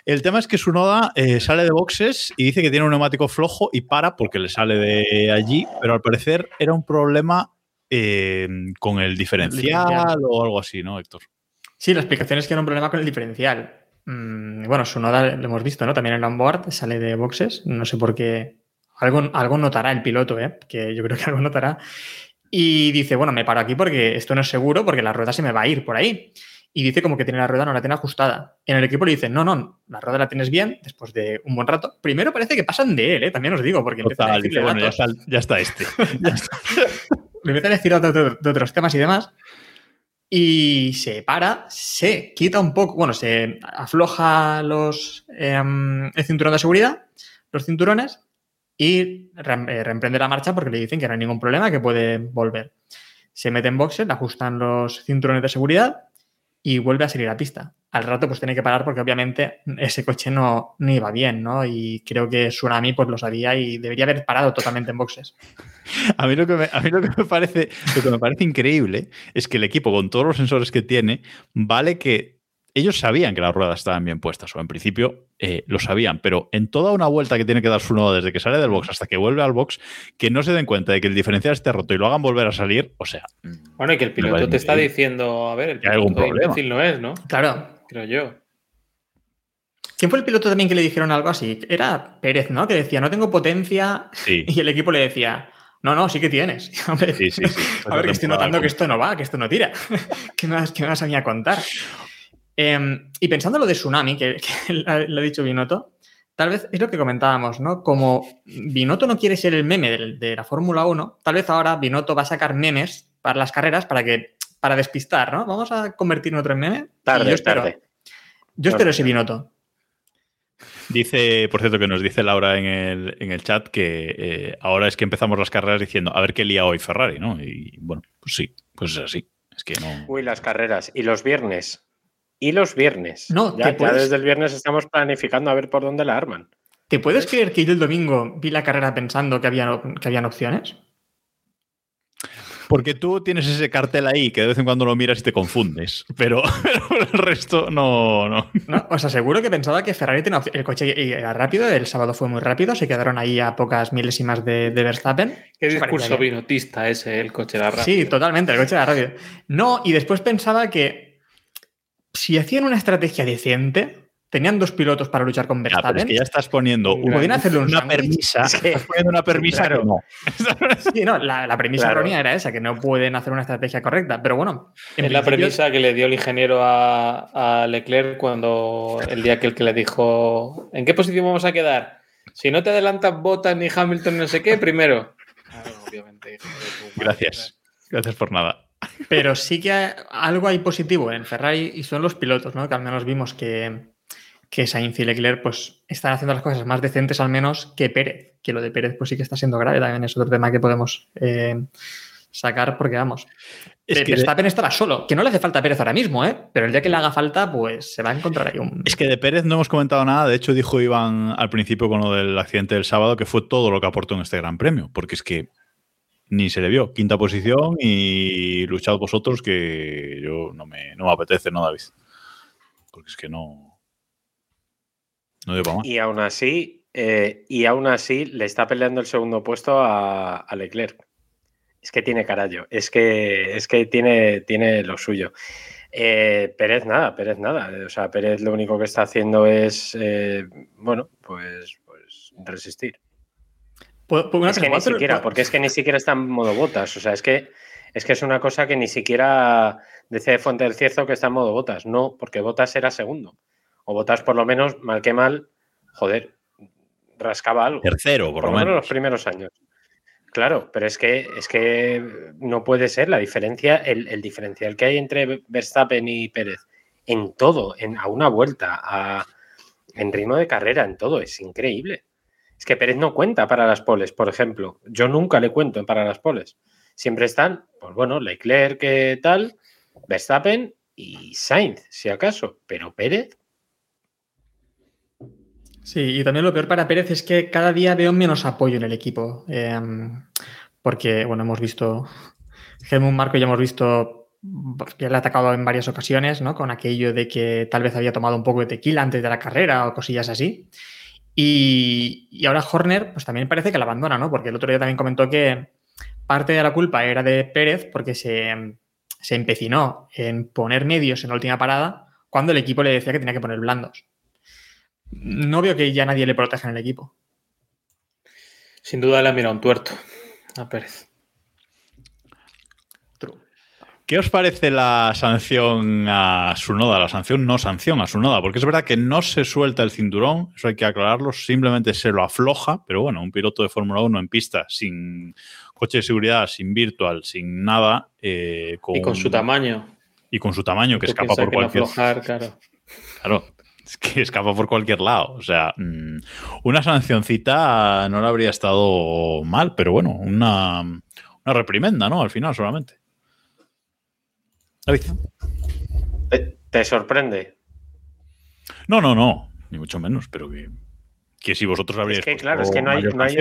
El tema es que Sunoda eh, sale de boxes y dice que tiene un neumático flojo y para porque le sale de allí, pero al parecer era un problema con el diferencial, diferencial. o algo así, ¿no, Héctor? Sí, la explicación es que era un problema con el diferencial. Mm, bueno, su noda lo hemos visto, ¿no? También en el onboard sale de boxes. No sé por qué. Algo, algo notará el piloto, ¿eh? Que yo creo que algo notará. Y dice, bueno, me paro aquí porque esto no es seguro porque la rueda se me va a ir por ahí. Y dice como que tiene la rueda, no la tiene ajustada. En el equipo le dicen, no, no, la rueda la tienes bien después de un buen rato. Primero parece que pasan de él, ¿eh? También os digo, porque empiezan a decirle bueno, ya está, ya está este. Ya está. le empiezan a decir de, de- de otros temas y demás. Y se para, se quita un poco, bueno, se afloja los, em, el cinturón de seguridad, los cinturones, y eh, reemprende la marcha porque le dicen que no hay ningún problema, que puede volver. Se mete en boxes, le ajustan los cinturones de seguridad y vuelve a salir a pista. al rato pues tiene que parar porque obviamente ese coche no, no iba bien, ¿no? Y creo que Tsunami pues lo sabía y debería haber parado totalmente en boxes. A mí lo que a mí lo que me parece, lo que me parece increíble es que el equipo, con todos los sensores que tiene, vale que ellos sabían que las ruedas estaban bien puestas, o en principio eh, lo sabían, pero en toda una vuelta que tiene que dar su nodo desde que sale del box hasta que vuelve al box, que no se den cuenta de que el diferencial esté roto y lo hagan volver a salir, o sea. Bueno, y que el piloto te está diciendo, a ver, el Que hay algún piloto problema. imbécil no es, ¿no? Claro. Creo yo. ¿Quién fue el piloto también que le dijeron algo así? Era Pérez, ¿no? Que decía, no tengo potencia. Sí. Y el equipo le decía, no, no, sí que tienes. Hombre, Sí, sí, sí. A ver, que estoy notando que esto no va, que esto no tira. ¿Qué me vas, qué me vas a venir a contar? Eh, y pensando lo de Tsunami, que, que lo ha dicho Binotto, tal vez es lo que comentábamos, ¿no? Como Binotto no quiere ser el meme de, la Fórmula 1, tal vez ahora Binotto va a sacar memes para las carreras para que para despistar, ¿no? Vamos a convertir en otro meme. Y Tarde, yo espero, tarde. Yo espero ese Binotto. Dice, por cierto, que nos dice Laura en el, en el chat que eh, ahora es que empezamos las carreras diciendo a ver qué lía hoy Ferrari, ¿no? Y bueno, pues sí, pues es así. Es que no. Uy, las carreras. Y los viernes. Y los viernes. No, ya, ¿te ya puedes- desde el viernes estamos planificando a ver por dónde la arman. ¿Te puedes creer que yo el domingo vi la carrera pensando que, había, que habían opciones? Porque tú tienes ese cartel ahí que de vez en cuando lo miras y te confundes. Pero, pero el resto no, no. No, os aseguro que pensaba que Ferrari tenía. El coche era rápido, el sábado fue muy rápido, se quedaron ahí a pocas milésimas de, de Verstappen. Qué discurso vinotista ese, el coche de la Sí, totalmente, el coche era rápido. No, y después pensaba que si hacían una estrategia decente, tenían dos pilotos para luchar con pero Verstappen. es que ya estás poniendo Podían una, hacerle un una sándwich. permisa. Es que- estás poniendo una permisa claro. que no. Sí, no, la, la premisa Claro. errónea era esa, que no pueden hacer una estrategia correcta. Pero bueno, en Es la premisa que le dio el ingeniero a, a Leclerc cuando el día que el que le dijo ¿en qué posición vamos a quedar? Si no te adelantas Bottas ni Hamilton no sé qué, primero. Claro, obviamente. hijo de tu madre. Gracias. Gracias por nada. Pero sí que hay- algo hay positivo en Ferrari y son los pilotos, ¿no? Que al menos vimos que, que Sainz y Leclerc pues están haciendo las cosas más decentes al menos que Pérez. Que lo de Pérez pues sí que está siendo grave. También es otro tema que podemos eh, sacar porque vamos. Es que de- Verstappen estará solo, que no le hace falta a Pérez ahora mismo, ¿eh? Pero el día que le haga falta, pues se va a encontrar ahí un... Es que de Pérez no hemos comentado nada. De hecho, dijo Iván al principio con lo del accidente del sábado que fue todo lo que aportó en este gran premio. Porque es que ni se le vio. Quinta posición y luchad vosotros que yo no me, no me apetece, ¿no, David? Porque es que no. No para más. Y aún así, eh, y aún así le está peleando el segundo puesto a, a Leclerc. Es que tiene carallo, es que, es que tiene, tiene lo suyo. Eh, Pérez nada, Pérez nada. O sea, Pérez lo único que está haciendo es, eh, bueno, pues, pues resistir. ¿Puedo- puedo- una Es que ni siquiera, porque es que ni siquiera está en modo botas. O sea, es que es que es una cosa que ni siquiera decía de Fuente del Cierzo que está en modo botas. No, porque botas era segundo. O botas por lo menos, mal que mal, joder, rascaba algo. Tercero, por, Por lo lo menos menos. los primeros años. Claro, pero es que es que no puede ser la diferencia, el, el diferencial que hay entre Verstappen y Pérez en todo, en, a una vuelta, a, en ritmo de carrera, en todo, es increíble. Es que Pérez no cuenta para las poles, por ejemplo. Yo nunca le cuento para las poles. Siempre están, pues bueno, Leclerc, que tal, Verstappen y Sainz, si acaso. Pero Pérez, Sí, y también lo peor para Pérez es que cada día veo menos apoyo en el equipo. eh, porque, bueno, hemos visto. Helmut Marco ya hemos visto que le ha atacado en varias ocasiones, ¿no? Con aquello de que tal vez había tomado un poco de tequila antes de la carrera o cosillas así. Y, ahora Horner, pues también parece que la abandona, ¿no? Porque el otro día también comentó que parte de la culpa era de Pérez porque se, se empecinó en poner medios en la última parada cuando el equipo le decía que tenía que poner blandos. No veo que ya nadie le proteja en el equipo. Sin duda le ha mirado un tuerto a Pérez. ¿Qué os parece la sanción a Sunoda? La sanción no sanción a Sunoda, porque es verdad que no se suelta el cinturón, eso hay que aclararlo, simplemente se lo afloja, pero bueno, un piloto de Fórmula 1 en pista sin coche de seguridad, sin virtual, sin nada, eh, con, Y con su tamaño. y con su tamaño que escapa por que cualquier aflojar, claro. Claro, es que escapa por cualquier lado. O sea, mm, una sancioncita no le habría estado mal, pero bueno, una, una reprimenda, ¿no? Al final solamente. David. ¿te, te sorprende? No, no, no, ni mucho menos, pero que, que si vosotros habríais. Es que claro, es que no hay. No, hay-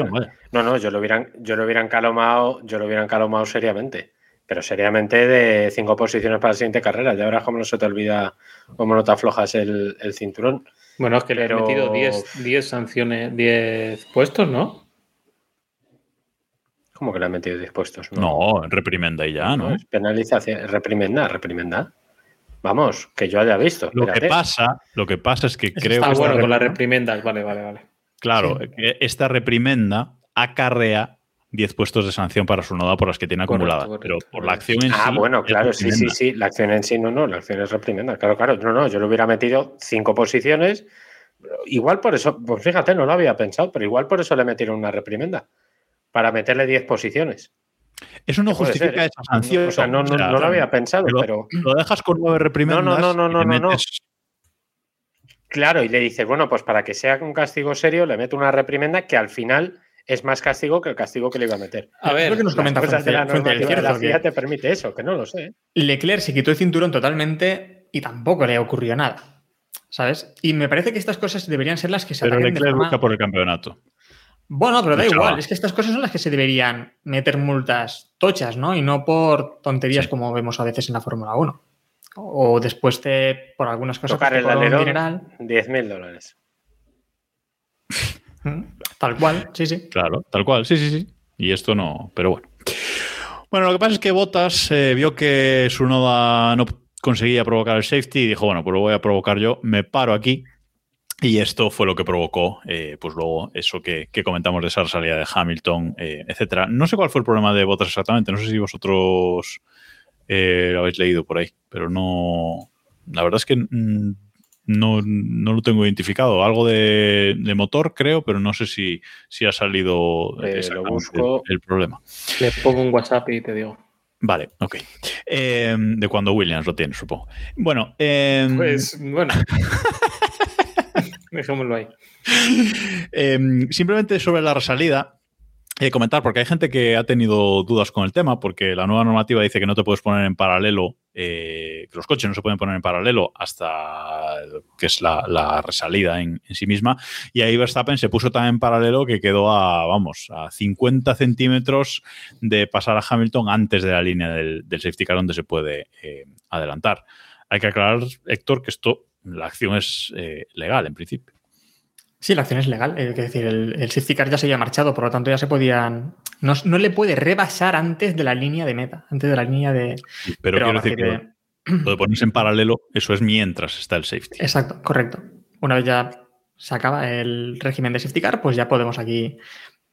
no, no, yo lo hubieran, yo lo hubieran calomado, yo lo hubieran calomado seriamente. Pero seriamente de cinco posiciones para la siguiente carrera. Ya verás cómo no se te olvida, cómo no te aflojas el, el cinturón. Bueno, es que le he metido 10, 10 sanciones, 10 puestos, ¿no? ¿Cómo que le han metido dispuestos? No, reprimenda y ya, ¿no? es penalización, reprimenda, reprimenda. Vamos, que yo haya visto. Lo que pasa, lo que pasa es que creo Ah, que esta bueno, con las reprimenda- reprimendas, vale, vale, vale. Claro, que esta reprimenda acarrea 10 puestos de sanción para su noda por las que tiene Correcto, acumulada. correcto, pero por la acción en sí. Ah, bueno, claro, sí, sí, sí. La acción en sí, no, no, la acción es reprimenda. Claro, claro. No, no, yo le hubiera metido cinco posiciones. Igual por eso, pues fíjate, no lo había pensado, pero igual por eso le metieron una reprimenda. Para meterle 10 posiciones. Eso no justifica ser, ¿eh? esa sanción. O sea, no, no, O sea, no lo había pensado, lo, pero. lo dejas con nueve reprimendas. No, no, no, no, no, no. metes- Claro, y le dices, bueno, pues para que sea un castigo serio, le meto una reprimenda que al final es más castigo que el castigo que le iba a meter. A ver, Creo que nos comenta cosas de la del normativa de la FIA te permite eso, que no lo sé. ¿eh? Leclerc se quitó el cinturón totalmente y tampoco le ocurrió nada. ¿Sabes? Y me parece que estas cosas deberían ser las que se Pero de Leclerc forma- lucha por el campeonato. Bueno, pero da igual, es que estas cosas son las que se deberían meter multas tochas, ¿no? Y no por tonterías Sí. como vemos a veces en la Fórmula 1. O después de, por algunas cosas, Tocar el te alerón, dineral. 10.000 dólares. Mm, Tal cual, sí, sí. Claro, tal cual, sí, sí, sí. Y esto no, pero bueno. Bueno, lo que pasa es que Bottas eh, vio que su noda no conseguía provocar el safety y dijo, bueno, pues lo voy a provocar yo, me paro aquí. Y esto fue lo que provocó, eh, pues luego, eso que, que comentamos de esa salida de Hamilton, eh, etcétera. No sé cuál fue el problema de Bottas exactamente, no sé si vosotros eh, lo habéis leído por ahí, pero no. La verdad es que mm, no, no lo tengo identificado. Algo de, de motor, creo, pero no sé si, si ha salido lo exactamente busco. el, el problema. le pongo un WhatsApp y te digo. Vale, ok. Eh, de cuando Williams lo tiene, supongo. Bueno, eh, Pues bueno. Dejémoslo ahí. Eh, simplemente sobre la resalida, eh, comentar, porque hay gente que ha tenido dudas con el tema, porque la nueva normativa dice que no te puedes poner en paralelo, eh, que los coches no se pueden poner en paralelo hasta que es la, resalida en, sí misma. Y ahí Verstappen se puso tan en paralelo que quedó a, vamos, a 50 centímetros de pasar a Hamilton antes de la línea del, del safety car donde se puede eh, adelantar. Hay que aclarar, Héctor, que esto, la acción es eh, legal en principio. Sí, la acción es legal. Es decir, el, el safety car ya se había marchado, por lo tanto ya se podían. No, no le puede rebasar antes de la línea de meta, antes de la línea de. Pero, quiero decir que lo de ponerse en paralelo, eso es mientras está el safety. Exacto, correcto. Una vez ya se acaba el régimen de safety car, pues ya podemos aquí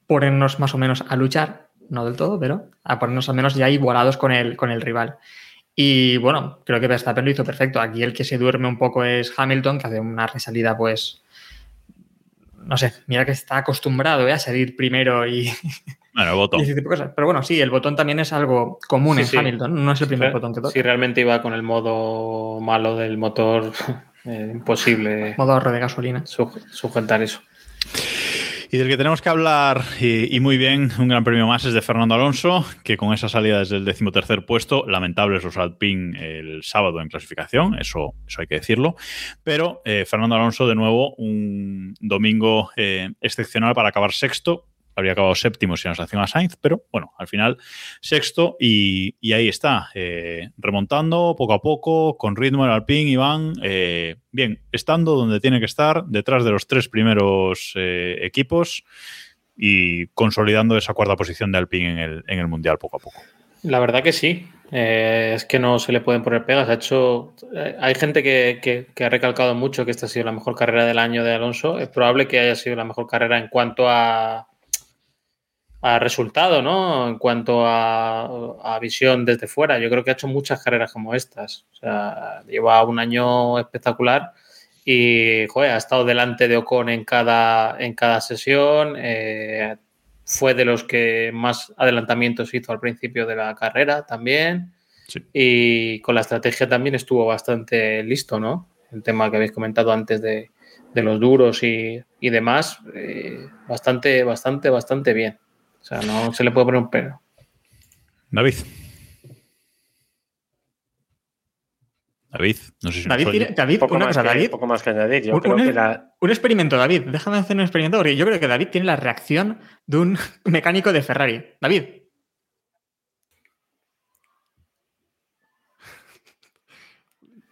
ponernos más o menos a luchar, no del todo, pero a ponernos al menos ya igualados con el, con el rival. Y bueno, creo que Verstappen lo hizo perfecto. Aquí el que se duerme un poco es Hamilton, que hace una resalida, pues. No sé, mira que está acostumbrado ¿eh? a salir primero y, Bueno, el botón. y ese tipo de cosas. Pero bueno, sí, el botón también es algo común Sí, en sí. Hamilton, no es el primer botón que toca. Si realmente iba con el modo malo del motor, eh, imposible Modo ahorro de gasolina. su- sujetar eso. Y del que tenemos que hablar, y, muy bien, un gran premio más es de Fernando Alonso, que con esa salida desde el decimotercer puesto, lamentables los Alpine el sábado en clasificación, eso, eso hay que decirlo. Pero eh, Fernando Alonso, de nuevo, un domingo eh, excepcional para acabar sexto. Habría acabado séptimo sin la sanción a Sainz, pero bueno, al final sexto y, y ahí está, eh, remontando poco a poco, con ritmo el Alpine, Iván, eh, bien, estando donde tiene que estar, detrás de los tres primeros eh, equipos y consolidando esa cuarta posición de Alpine en el, en el Mundial poco a poco. La verdad que sí. Eh, es que no se le pueden poner pegas. Ha hecho. hay gente que, que- que ha recalcado mucho que esta ha sido la mejor carrera del año de Alonso. Es probable que haya sido la mejor carrera en cuanto a, a resultado, ¿no? En cuanto a, a visión desde fuera. Yo creo que ha hecho muchas carreras como estas. O sea, lleva un año espectacular y joder, ha estado delante de Ocon en cada, en cada sesión. eh, fue de los que más adelantamientos hizo al principio de la carrera también. Sí. Y con la estrategia también estuvo bastante listo, ¿no? El tema que habéis comentado antes de, de los duros y, y demás, eh, bastante, bastante, bastante bien. O sea, no se le puede poner un pero. David. David, no sé si David, tiene- David, Poco una más, cosa, que, David, poco más que añadir. Yo un- creo un- que la, un experimento, David. Déjame hacer un experimento porque yo creo que David tiene la reacción de un mecánico de Ferrari. David.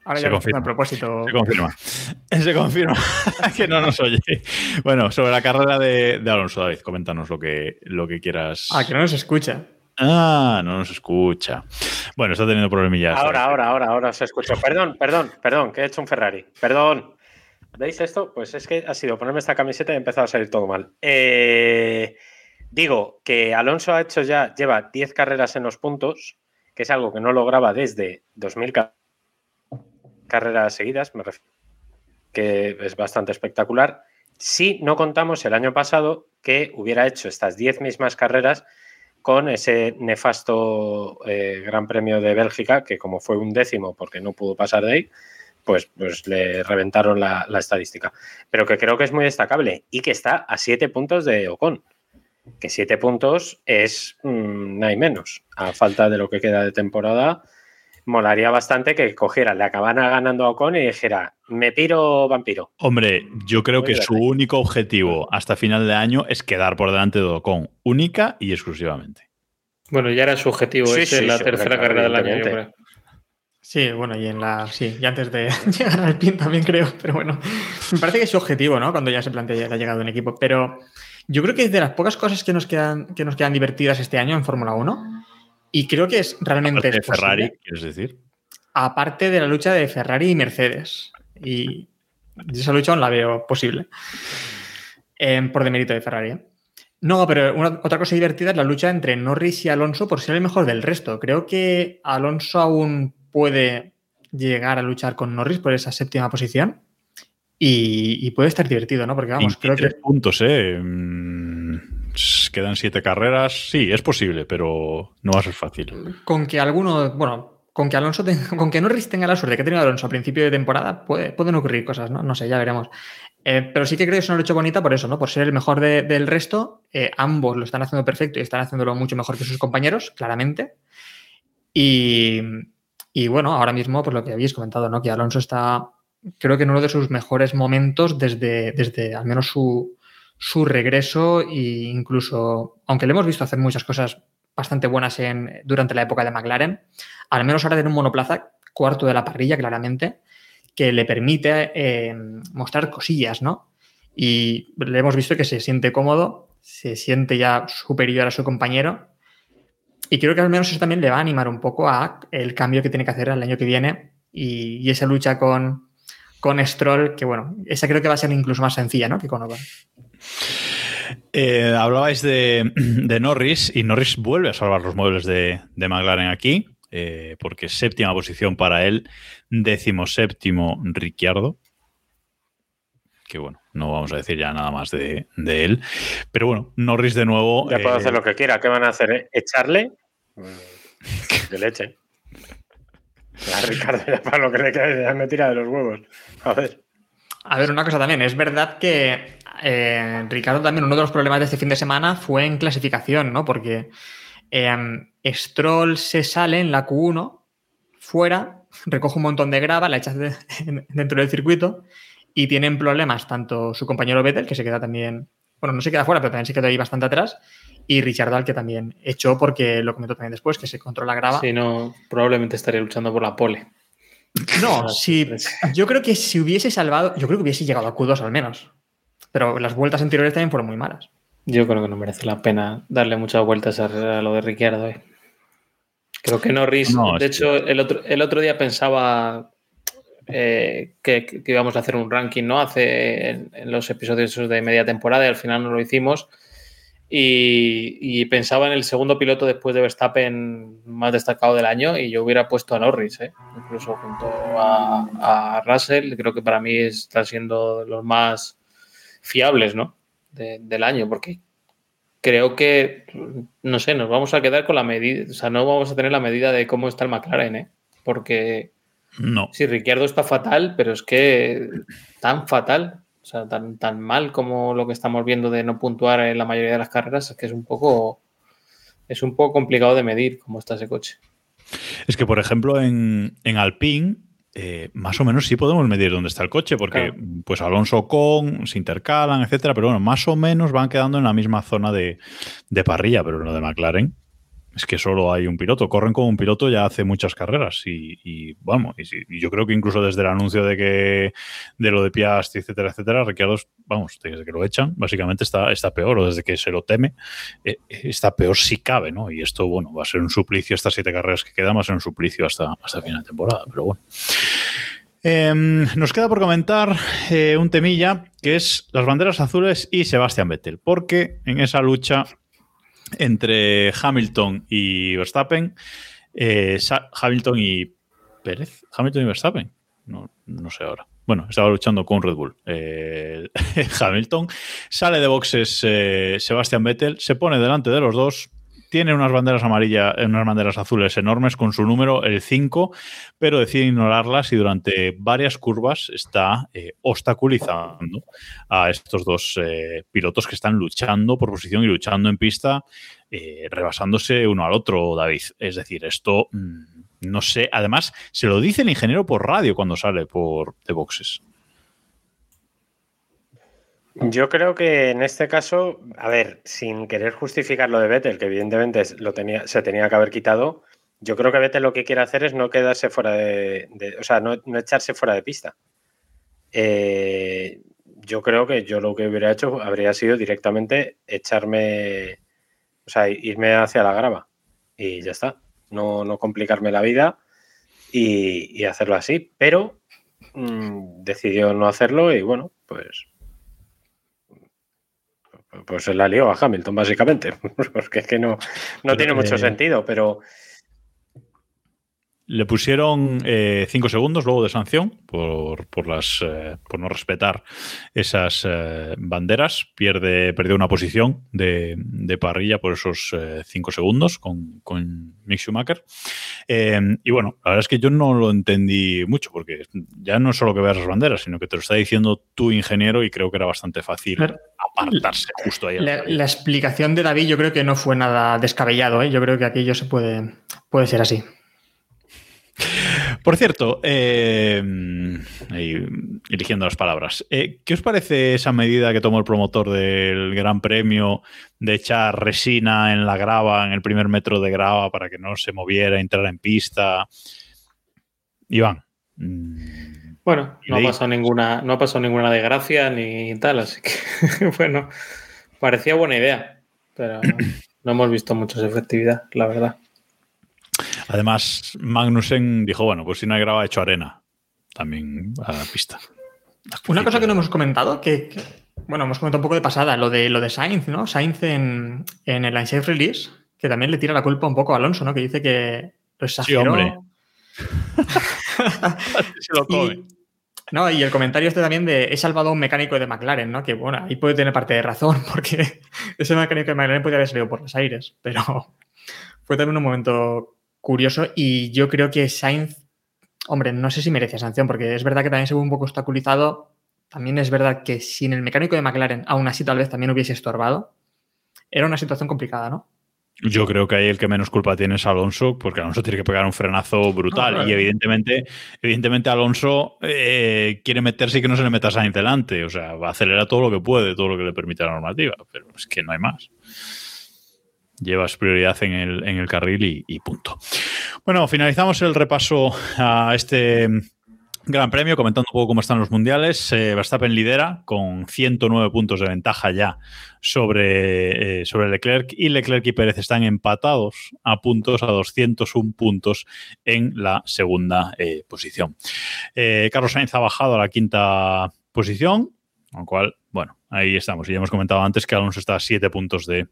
Ahora Se ya confirma. a propósito. Se confirma. Se confirma que no nos oye. Bueno, sobre la carrera de, de Alonso, David, coméntanos lo que, lo que quieras. Ah, que no nos escucha. Ah, no nos escucha. Bueno, está teniendo problemillas. Ahora, ahora, ahora, ahora se escucha. Perdón, perdón, perdón, que he hecho un Ferrari. Perdón. ¿Veis esto? Pues es que ha sido ponerme esta camiseta y ha empezado a salir todo mal. Eh, digo que Alonso ha hecho ya, lleva 10 carreras en los puntos, que es algo que no lograba desde 2000 ca- carreras seguidas, me refiero, que es bastante espectacular. Si no contamos el año pasado que hubiera hecho estas 10 mismas carreras con ese nefasto eh, Gran Premio de Bélgica, que como fue un décimo porque no pudo pasar de ahí, pues, pues le reventaron la, estadística. Pero que creo que es muy destacable y que está a siete puntos de Ocon. Que siete puntos es mm, nada y menos. A falta de lo que queda de temporada, molaría bastante que cogiera, le acabara ganando a Ocon y dijera, me piro vampiro. Hombre, yo creo Muy que su único objetivo hasta final de año es quedar por delante de Ocon, única y exclusivamente. Bueno, ya era su objetivo Sí, ese sí, en la sí, tercera carrera del año, yo evidentemente. creo. Sí, bueno, y en la. Sí, y antes de llegar al PIN también creo, pero bueno. Me parece que es su objetivo, ¿no? Cuando ya se plantea la llegada de un equipo. Pero yo creo que es de las pocas cosas que nos quedan, que nos quedan divertidas este año en Fórmula 1. Y creo que es realmente Aparte de posible, Ferrari, quieres decir. aparte de la lucha de Ferrari y Mercedes. Y esa lucha aún la veo posible. Eh, por demérito de Ferrari. ¿eh? No, pero una- otra cosa divertida es la lucha entre Norris y Alonso por ser el mejor del resto. Creo que Alonso aún puede llegar a luchar con Norris por esa séptima posición. Y, y puede estar divertido, ¿no? Porque vamos, creo que 23 puntos, ¿eh? Quedan siete carreras. Sí, es posible, pero no va a ser fácil. con que alguno, bueno, con que Alonso tenga- con que Norris tenga la suerte que ha tenido Alonso a principio de temporada, puede- pueden ocurrir cosas, ¿no? No sé, ya veremos. Eh, pero sí que creo que es una lucha bonita por eso, ¿no? Por ser el mejor de- del resto. Eh, ambos lo están haciendo perfecto y están haciéndolo mucho mejor que sus compañeros, claramente. Y, y bueno, ahora mismo, pues lo que habéis comentado, ¿no? Que Alonso está, creo que en uno de sus mejores momentos desde, desde al menos su, su regreso e incluso, aunque le hemos visto hacer muchas cosas bastante buenas en, durante la época de McLaren, al menos ahora tiene un monoplaza cuarto de la parrilla, claramente, que le permite eh, mostrar cosillas, ¿no? Y le hemos visto que se siente cómodo, se siente ya superior a su compañero. Y creo que al menos eso también le va a animar un poco a el cambio que tiene que hacer el año que viene y, y esa lucha con, con Stroll, que bueno, esa creo que va a ser incluso más sencilla, ¿no? Que con Ocon. Eh, hablabais de, de Norris y Norris vuelve a salvar los muebles de, de McLaren aquí, eh, porque séptima posición para él, décimo séptimo Ricciardo, que bueno, no vamos a decir ya nada más de, de él, pero bueno, Norris de nuevo... Ya puedo eh, hacer lo que quiera. ¿Qué van a hacer? ¿Echarle? Mm, Que le echen. A Ricardo ya para lo que le me tira de los huevos. A ver. A ver, una cosa también, es verdad que eh, Ricardo también uno de los problemas de este fin de semana fue en clasificación, ¿no? Porque eh, Stroll se sale en la Q1, fuera, recoge un montón de grava, la echa de- dentro del circuito y tienen problemas tanto su compañero Vettel, que se queda también, bueno, no se queda fuera, pero también se queda ahí bastante atrás, y Richard Dahl, que también echó porque lo comentó también después, que se controla grava. Si no, probablemente estaría luchando por la pole. No, si, yo creo que si hubiese salvado, yo creo que hubiese llegado a Q2 al menos. Pero las vueltas anteriores también fueron muy malas. Yo creo que no merece la pena darle muchas vueltas a, a lo de Ricciardo. eh. Creo que Norris, No, de hecho, el otro, el otro día pensaba eh, que, que íbamos a hacer un ranking, ¿no? Hace en, en los episodios de media temporada y al final no lo hicimos. Y, y pensaba en el segundo piloto después de Verstappen más destacado del año y yo hubiera puesto a Norris, ¿eh? incluso junto a, a Russell. Creo que para mí están siendo los más fiables ¿no? De- del año, porque creo que, no sé, nos vamos a quedar con la medida, o sea, no vamos a tener la medida de cómo está el McLaren, ¿eh? porque No, sí, Ricciardo está fatal, pero es que tan fatal, sea, tan, tan mal como lo que estamos viendo de no puntuar en la mayoría de las carreras, es que es un poco, es un poco complicado de medir cómo está ese coche. Es que, por ejemplo, en, en Alpine, eh, más o menos sí podemos medir dónde está el coche, porque pues Alonso con se intercalan, etcétera, pero bueno, más o menos van quedando en la misma zona de, de parrilla, pero lo de McLaren es que solo hay un piloto. Corren con un piloto ya hace muchas carreras y, vamos, y, yo creo que incluso desde el anuncio de que de lo de Piast, etcétera, etcétera, Ricciardo, vamos, desde que lo echan, básicamente está, está peor, o desde que se lo teme, eh, está peor si cabe, ¿no? Y esto, bueno, va a ser un suplicio, estas siete carreras que quedan, va a ser un suplicio hasta, hasta final de temporada, pero bueno. Em, nos queda por comentar eh, un temilla que es las banderas azules y Sebastián Vettel, porque en esa lucha entre Hamilton y Verstappen. Eh, Hamilton y Pérez. Hamilton y Verstappen. No, sé ahora. Bueno, estaba luchando con Red Bull. Eh, Hamilton sale de boxes eh, Sebastian Vettel, se pone delante de los dos, tiene unas banderas amarillas, unas banderas azules enormes con su número, el 5, pero decide ignorarlas y durante varias curvas está obstaculizando a estos dos pilotos que están luchando por posición y luchando en pista eh, rebasándose uno al otro, David. Es decir, esto mm, no sé. Además, se lo dice el ingeniero por radio cuando sale por de boxes. Yo creo que en este caso, a ver, sin querer justificar lo de Vettel, que evidentemente lo tenía, se tenía que haber quitado, yo creo que Vettel lo que quiere hacer es no quedarse fuera de, o sea, no, echarse fuera de pista. Eh, yo creo que yo lo que hubiera hecho habría sido directamente echarme o sea, irme hacia la grava y ya está. No, no complicarme la vida y, hacerlo así. Pero mm, decidió no hacerlo y bueno, pues. Pues se la lió a Hamilton, básicamente. Porque es que no, no tiene mucho sentido, pero le pusieron eh, cinco segundos luego de sanción por, por las, eh, por no respetar esas eh, banderas. Pierde, perdió una posición de, parrilla por esos cinco segundos con, con Mick Schumacher. y bueno, la verdad es que yo no lo entendí mucho porque ya no es solo que veas las banderas, sino que te lo está diciendo tu ingeniero y creo que era bastante fácil apartarse justo ahí. La, la, explicación de David yo creo que no fue nada descabellado. Yo creo que aquello se puede, puede ser así. Por cierto, eh, eligiendo las palabras, eh, ¿qué os parece esa medida que tomó el promotor del Gran Premio de echar resina en la grava, en el primer metro de grava, para que no se moviera, entrara en pista? Iván. Mm, bueno, no ha, pasado ninguna, no ha pasado ninguna desgracia ni tal, así que bueno, parecía buena idea, pero no hemos visto mucha efectividad, la verdad. Además, Magnussen dijo, bueno, pues si no hay grava, hecho arena también a la pista. Una cosa que no hemos comentado, que, bueno, hemos comentado un poco de pasada, lo de lo de Sainz, ¿no? Sainz en, el Unsafe Release, que también le tira la culpa un poco a Alonso, ¿no? Que dice que lo exageró. Sí, hombre. Se lo come. No, y el comentario este también de he salvado a un mecánico de McLaren, ¿no? Que bueno, ahí puede tener parte de razón, porque ese mecánico de McLaren podría haber salido por los aires, pero fue también un momento curioso y yo creo que Sainz, hombre, no sé si merece sanción, porque es verdad que también se ve un poco obstaculizado. También es verdad que sin el mecánico de McLaren, aún así tal vez también hubiese estorbado. Era una situación complicada, ¿no? Yo creo que ahí el que menos culpa tiene es Alonso, porque Alonso tiene que pegar un frenazo brutal. Y evidentemente, evidentemente Alonso eh, quiere meterse y que no se le meta Sainz delante. O sea, va a acelerar todo lo que puede, todo lo que le permite la normativa. Pero es que no hay más llevas prioridad en el, en el carril y, punto. Bueno, finalizamos el repaso a este Gran Premio, comentando un poco cómo están los mundiales. Eh, Verstappen lidera con 109 puntos de ventaja ya sobre, eh, sobre Leclerc y Leclerc y Pérez están empatados a puntos, a 201 puntos en la segunda eh, posición. Carlos Sainz ha bajado a la quinta posición, con lo cual, bueno, ahí estamos. Y ya hemos comentado antes que Alonso está a 7 puntos de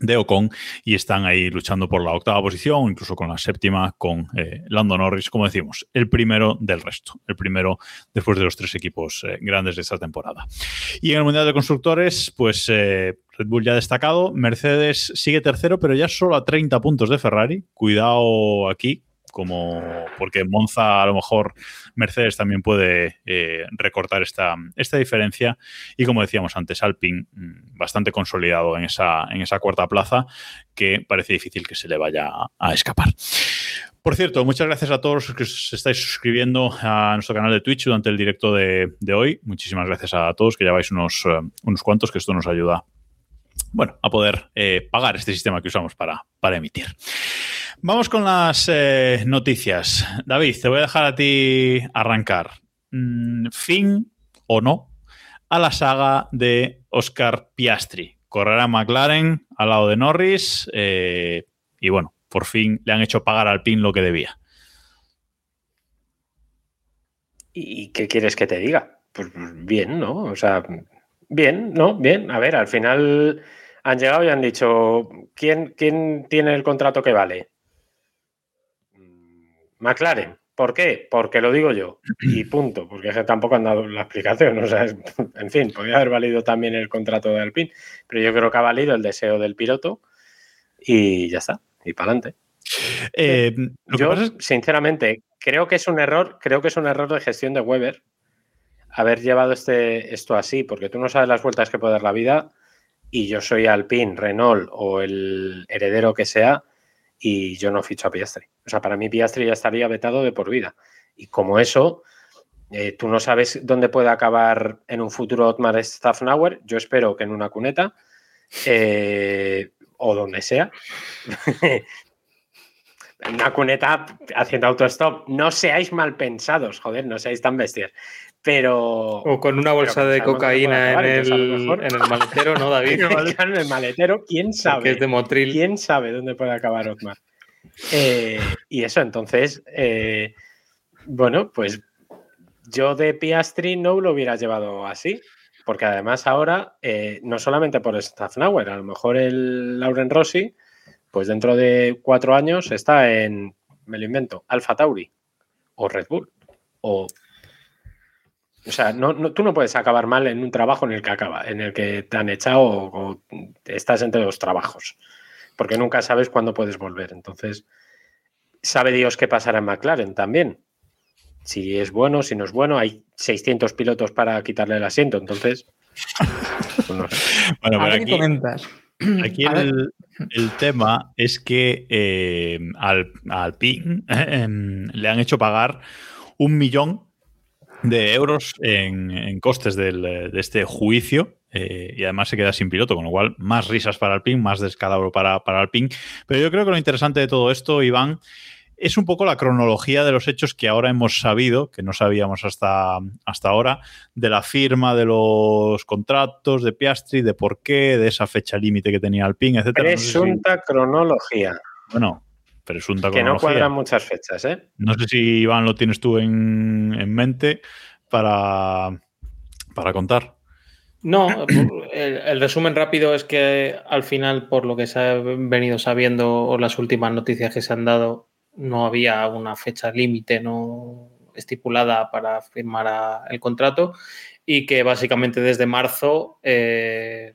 de Ocon y están ahí luchando por la octava posición, incluso con la séptima con eh, Lando Norris, como decimos, el primero del resto, el primero después de los tres equipos eh, grandes de esta temporada. Y en el Mundial de Constructores, pues eh, Red Bull ya destacado, Mercedes sigue tercero, pero ya solo a 30 puntos de Ferrari, cuidado aquí, como porque Monza a lo mejor Mercedes también puede eh, recortar esta, esta diferencia y como decíamos antes Alpine mm, bastante consolidado en esa, en esa cuarta plaza que parece difícil que se le vaya a escapar. Por cierto, muchas gracias a todos los que os estáis suscribiendo a nuestro canal de Twitch durante el directo de, hoy. Muchísimas gracias a todos, que lleváis unos, eh, unos cuantos, que esto nos ayuda bueno, a poder eh, pagar este sistema que usamos para, para emitir. Vamos con las eh, noticias. David, te voy a dejar a ti arrancar. Mm, fin o no a la saga de Oscar Piastri. Correrá McLaren al lado de Norris y bueno, por fin le han hecho pagar al PIN lo que debía. ¿Y qué quieres que te diga? Pues bien, ¿no? O sea, bien, ¿no? Bien. A ver, al final han llegado y han dicho, ¿quién, quién tiene el contrato que vale? McLaren. ¿Por qué? Porque lo digo yo. Y punto. Porque tampoco han dado la explicación. O sea, en fin, podría haber valido también el contrato de Alpine. Pero yo creo que ha valido el deseo del piloto y ya está y para adelante. Eh, yo, sinceramente, creo que es un error, creo que es un error de gestión de Weber haber llevado este, esto así, porque tú no sabes las vueltas que puede dar la vida y yo soy Alpine, Renault o el heredero que sea y yo no ficho a Piastri. O sea, para mí Piastri ya estaría vetado de por vida. Y como eso, eh, tú no sabes dónde puede acabar en un futuro Otmar Staffnauer, yo espero que en una cuneta. Eh, o donde sea. una cuneta haciendo autostop. No seáis mal pensados, joder, no seáis tan bestias. Pero. O con una bolsa de cocaína en, el, en, el, maletero, ¿no, David? en el maletero, quién sabe. es de Motril. ¿Quién sabe dónde puede acabar Otmar? Eh, y eso, entonces, eh, bueno, pues yo de Piastri no lo hubiera llevado así. Porque además ahora, eh, no solamente por Staffnauer, a lo mejor el Lauren Rossi, pues dentro de cuatro años está en, me lo invento, Alfa Tauri o Red Bull. O, o sea, no, tú no puedes acabar mal en un trabajo en el que acaba, en el que te han echado o, estás entre los trabajos. Porque nunca sabes cuándo puedes volver. Entonces, sabe Dios qué pasará en McLaren también si es bueno, si no es bueno. Hay 600 pilotos para quitarle el asiento, entonces. Pues bueno, pero aquí, comentas? Aquí el, tema es que eh, al, al PIN le han hecho pagar un millón de euros en, costes de este juicio. Eh, y además se queda sin piloto, con lo cual más risas para Alpine, más descalabro para, para Alpine. Pero yo creo que lo interesante de todo esto, Iván, es un poco la cronología de los hechos que ahora hemos sabido, que no sabíamos hasta, hasta ahora, de la firma de los contratos de Piastri, de por qué, de esa fecha límite que tenía Alpine, etc. Presunta cronología. Bueno, presunta cronología. Que no cuadran muchas fechas, ¿eh? No sé si, Iván, lo tienes tú en, mente para, para contar. No, el, resumen rápido es que al final, por lo que se ha venido sabiendo o las últimas noticias que se han dado, no había una fecha límite no estipulada para firmar el contrato y que básicamente desde marzo eh,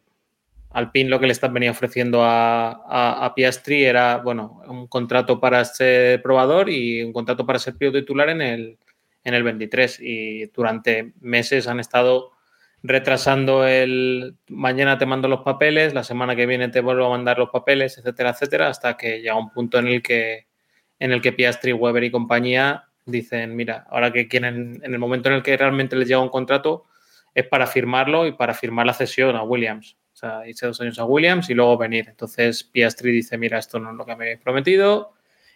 Alpine lo que le están venía ofreciendo a, Piastri era bueno un contrato para ser probador y un contrato para ser piloto titular en el, en el 23 y durante meses han estado retrasando el mañana te mando los papeles, la semana que viene te vuelvo a mandar los papeles, etcétera, etcétera, hasta que llega un punto en el que en el que Piastri, Weber y compañía dicen, mira, ahora que quieren, en el momento en el que realmente les llega un contrato, es para firmarlo y para firmar la cesión a Williams. O sea, irse dos años a Williams y luego venir. Entonces Piastri dice, mira, esto no es lo que me he prometido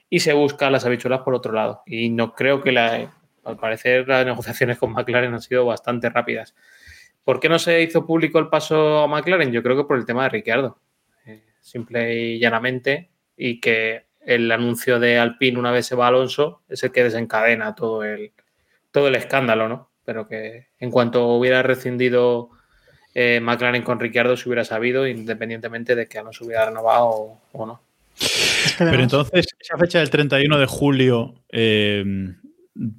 y se busca las habichuelas por otro lado. Y no creo que, la, al parecer, las negociaciones con McLaren han sido bastante rápidas. ¿Por qué no se hizo público el paso a McLaren? Yo creo que por el tema de Ricciardo. Eh, simple y llanamente. Y que el anuncio de Alpine una vez se va Alonso es el que desencadena todo el, todo el escándalo, ¿no? Pero que en cuanto hubiera rescindido eh, McLaren con Ricciardo se hubiera sabido, independientemente de que Alonso hubiera renovado o, no. Pero entonces, esa fecha del 31 de julio eh,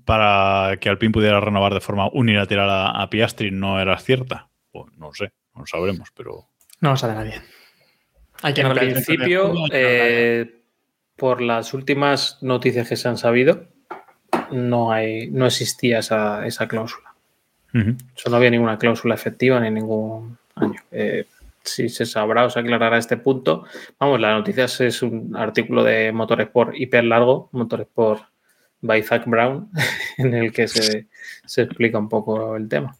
para que Alpine pudiera renovar de forma unilateral a, Piastri no era cierta. Pues no sé, no lo sabremos, pero. No lo sabe nadie. Hay que en principio, por las últimas noticias que se han sabido, no, hay, no existía esa, esa cláusula. No había ninguna cláusula efectiva ni ningún año. Eh, si se sabrá o se aclarará este punto. Vamos, la noticia es un artículo de Motorsport hiper largo, Motorsport by Zach Brown, en el que se, explica un poco el tema.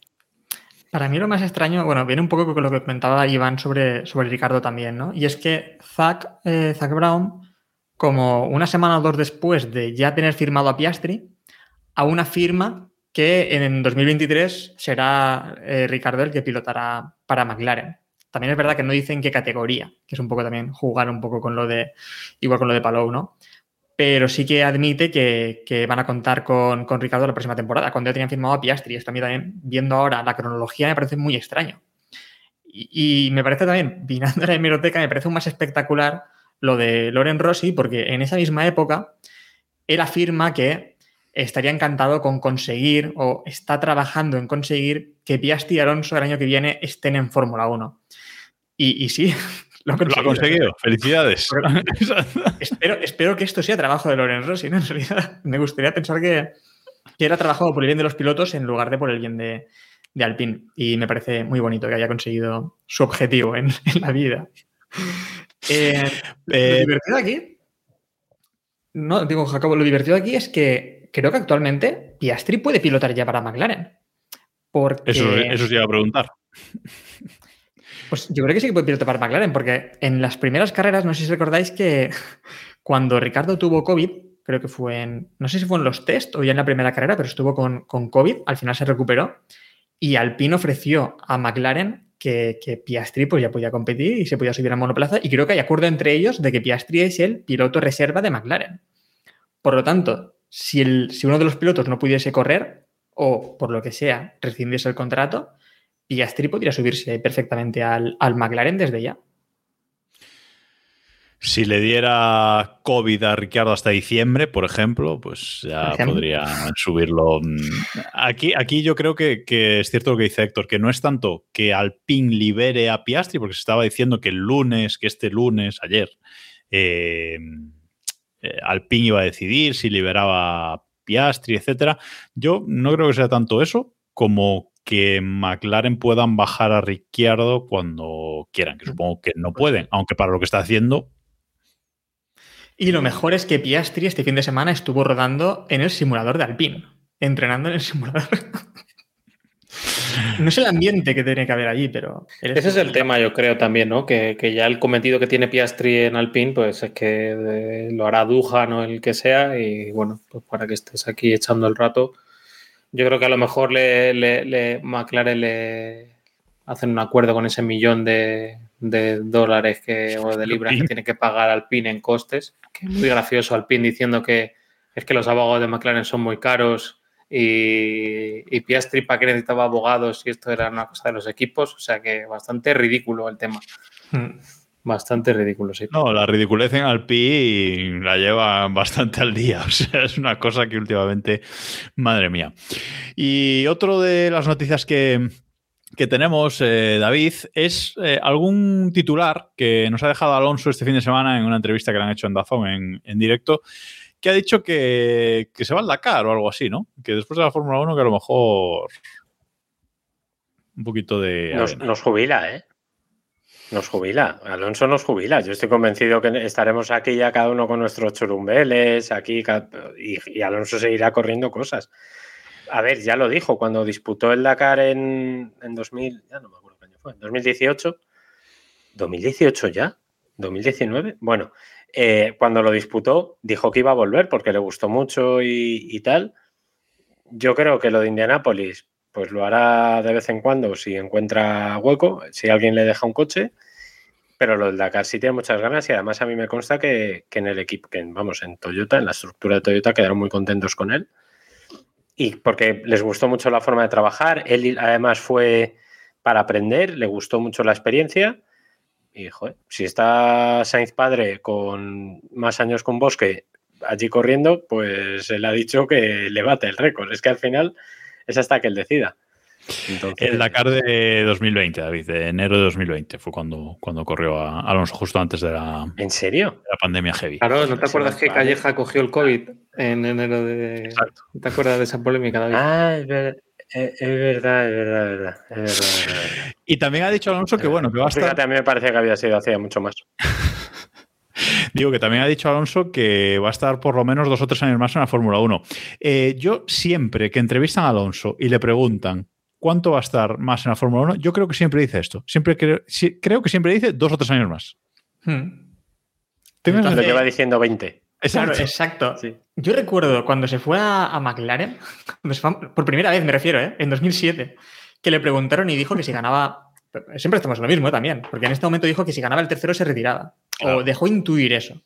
Para mí lo más extraño, bueno, viene un poco con lo que comentaba Iván sobre, sobre Ricardo también, ¿no? Y es que Zach, eh, Zach Brown, como una semana o dos después de ya tener firmado a Piastri, a una firma que en 2023 será eh, Ricardo el que pilotará para McLaren. También es verdad que no dicen qué categoría, que es un poco también jugar un poco con lo de, igual con lo de Palou, ¿no? Pero sí que admite que, van a contar con, Ricardo la próxima temporada, cuando ya tenían firmado a Piastri. Esto a mí también, viendo ahora la cronología, me parece muy extraño. Y, me parece también, vinando la hemeroteca, me parece aún más espectacular lo de Loren Rossi, porque en esa misma época él afirma que estaría encantado con conseguir o está trabajando en conseguir que Piastri y Alonso el año que viene estén en Fórmula 1. Y, sí, lo, ha conseguido. Felicidades. espero, que esto sea trabajo de Loren Rossi, ¿no? En realidad, me gustaría pensar que, era trabajado por el bien de los pilotos en lugar de por el bien de, de Alpine. Y me parece muy bonito que haya conseguido su objetivo en, la vida. Eh, lo eh, divertido aquí. No, digo, Jacobo, lo divertido aquí es que creo que actualmente Piastri puede pilotar ya para McLaren. Porque... Eso, eso iba a preguntar. Pues yo creo que sí que puede pilotar para McLaren, porque en las primeras carreras, no sé si recordáis que cuando Ricardo tuvo COVID, creo que fue en, no sé si fue en los test o ya en la primera carrera, pero estuvo con, COVID, al final se recuperó y Alpine ofreció a McLaren que, Piastri pues, ya podía competir y se podía subir a monoplaza y creo que hay acuerdo entre ellos de que Piastri es el piloto reserva de McLaren. Por lo tanto, si, el, si uno de los pilotos no pudiese correr o por lo que sea rescindiese el contrato, Piastri podría subirse perfectamente al, McLaren desde ya. Si le diera COVID a Ricardo hasta diciembre, por ejemplo, pues ya podría subirlo. Aquí, aquí yo creo que, es cierto lo que dice Héctor, que no es tanto que Alpine libere a Piastri, porque se estaba diciendo que el lunes, que este lunes, ayer, eh, eh, Alpine iba a decidir si liberaba Piastri, etcétera. Yo no creo que sea tanto eso como que McLaren puedan bajar a Ricciardo cuando quieran, que supongo que no pueden, aunque para lo que está haciendo. Y lo mejor es que Piastri este fin de semana estuvo rodando en el simulador de Alpine, entrenando en el simulador. no es el ambiente que tiene que haber allí, pero. Ese es el tema, yo creo también, ¿no? Que, ya el cometido que tiene Piastri en Alpine, pues es que lo hará Dujan o el que sea, y bueno, pues para que estés aquí echando el rato yo creo que a lo mejor le, le, McLaren le hacen un acuerdo con ese millón de, dólares que, o de libras que tiene que pagar Alpine en costes. Que es muy gracioso Alpine diciendo que es que los abogados de McLaren son muy caros y, y Piastri para que necesitaba abogados y esto era una cosa de los equipos. O sea que bastante ridículo el tema. Hmm. Bastante ridículo, sí. No, la ridiculez en Alpi la lleva bastante al día. O sea, es una cosa que últimamente, madre mía. Y otro de las noticias que, tenemos, eh, David, es eh, algún titular que nos ha dejado Alonso este fin de semana en una entrevista que le han hecho en Dazón en, directo, que ha dicho que, se va al Dakar o algo así, ¿no? Que después de la Fórmula 1 que a lo mejor un poquito de... nos jubila, ¿eh? Nos jubila, Alonso nos jubila. Yo estoy convencido que estaremos aquí ya cada uno con nuestros churumbeles, aquí y, Alonso seguirá corriendo cosas. A ver, ya lo dijo cuando disputó el Dakar en, en 2000, ya no me acuerdo qué año fue, en 2018. ¿2018 ya? ¿2019? Bueno, eh, cuando lo disputó dijo que iba a volver porque le gustó mucho y, tal. Yo creo que lo de Indianápolis pues lo hará de vez en cuando si encuentra hueco, si alguien le deja un coche. Pero lo del Dakar sí tiene muchas ganas y además a mí me consta que, en el equipo, que vamos, en Toyota, en la estructura de Toyota, quedaron muy contentos con él. Y porque les gustó mucho la forma de trabajar. Él además fue para aprender, le gustó mucho la experiencia. Y, joder, si está Sainz padre con más años con Bosque allí corriendo, pues él ha dicho que le bate el récord. Es que al final es hasta que él decida. Entonces, El Dakar de 2020, David, de enero de 2020 fue cuando, cuando corrió a Alonso, justo antes de la, ¿En serio? la pandemia heavy. Claro, ¿no te Ese acuerdas que. Calleja cogió el COVID en enero de. Exacto. ¿No ¿Te acuerdas de esa polémica, David? Ah, es, ver- eh, es verdad, es verdad, es verdad, es verdad, es verdad. Y también ha dicho Alonso que, bueno, que va a estar Fíjate, a mí me parece que había sido hacía mucho más. Digo que también ha dicho Alonso que va a estar por lo menos dos o tres años más en la Fórmula 1. Eh, yo siempre que entrevistan a Alonso y le preguntan cuánto va a estar más en la Fórmula 1, yo creo que siempre dice esto. Siempre creo, creo que siempre dice dos o tres años más. Hmm. ¿Tengo esa Lo Entonces- lleva diciendo 20. Claro, Exacto. exacto. Sí. Yo recuerdo cuando se fue a, a McLaren, fue a- por primera vez me refiero, ¿eh? en 2007, que le preguntaron y dijo que si ganaba, siempre estamos en lo mismo ¿eh? también, porque en este momento dijo que si ganaba el tercero se retiraba, Claro. o dejó intuir eso.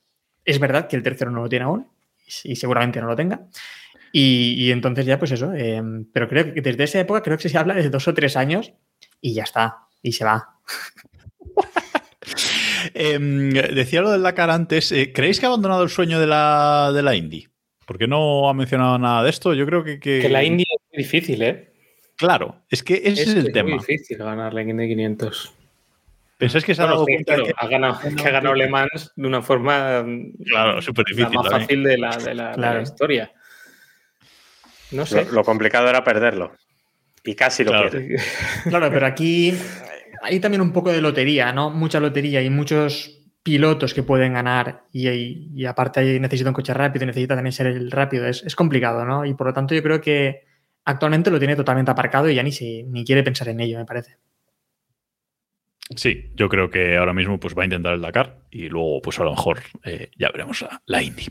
Es verdad que el tercero no lo tiene aún, y seguramente no lo tenga. Y, y entonces ya, pues eso, eh, pero creo que desde esa época creo que se habla de dos o tres años y ya está, y se va. Em, decía lo del Dakar antes. eh, ¿Creéis que ha abandonado el sueño de la, de la Indy? Porque no ha mencionado nada de esto. Yo creo que. que- Que la India es muy difícil, ¿eh? Claro, es que ese es, el muy tema. difícil ganar la Indy 500. ¿Pensáis que se ha Bueno, dado cuenta claro, que- ha ganado, que ha ganado Le Mans de una forma Claro, súper la difícil. más también. fácil de la, de la- de la historia. No sé. Lo, lo complicado era perderlo. Y casi lo Claro. pierde. Claro, pero aquí hay también un poco de lotería, ¿no? Mucha lotería y muchos pilotos que pueden ganar y, y- y aparte necesita un coche rápido y necesita también ser el rápido. Es, es complicado, ¿no? Y por lo tanto yo creo que actualmente lo tiene totalmente aparcado y ya ni, se, ni quiere pensar en ello, me parece. Sí, yo creo que ahora mismo pues, va a intentar el Dakar y luego, pues a lo mejor eh, ya veremos la, la Indy.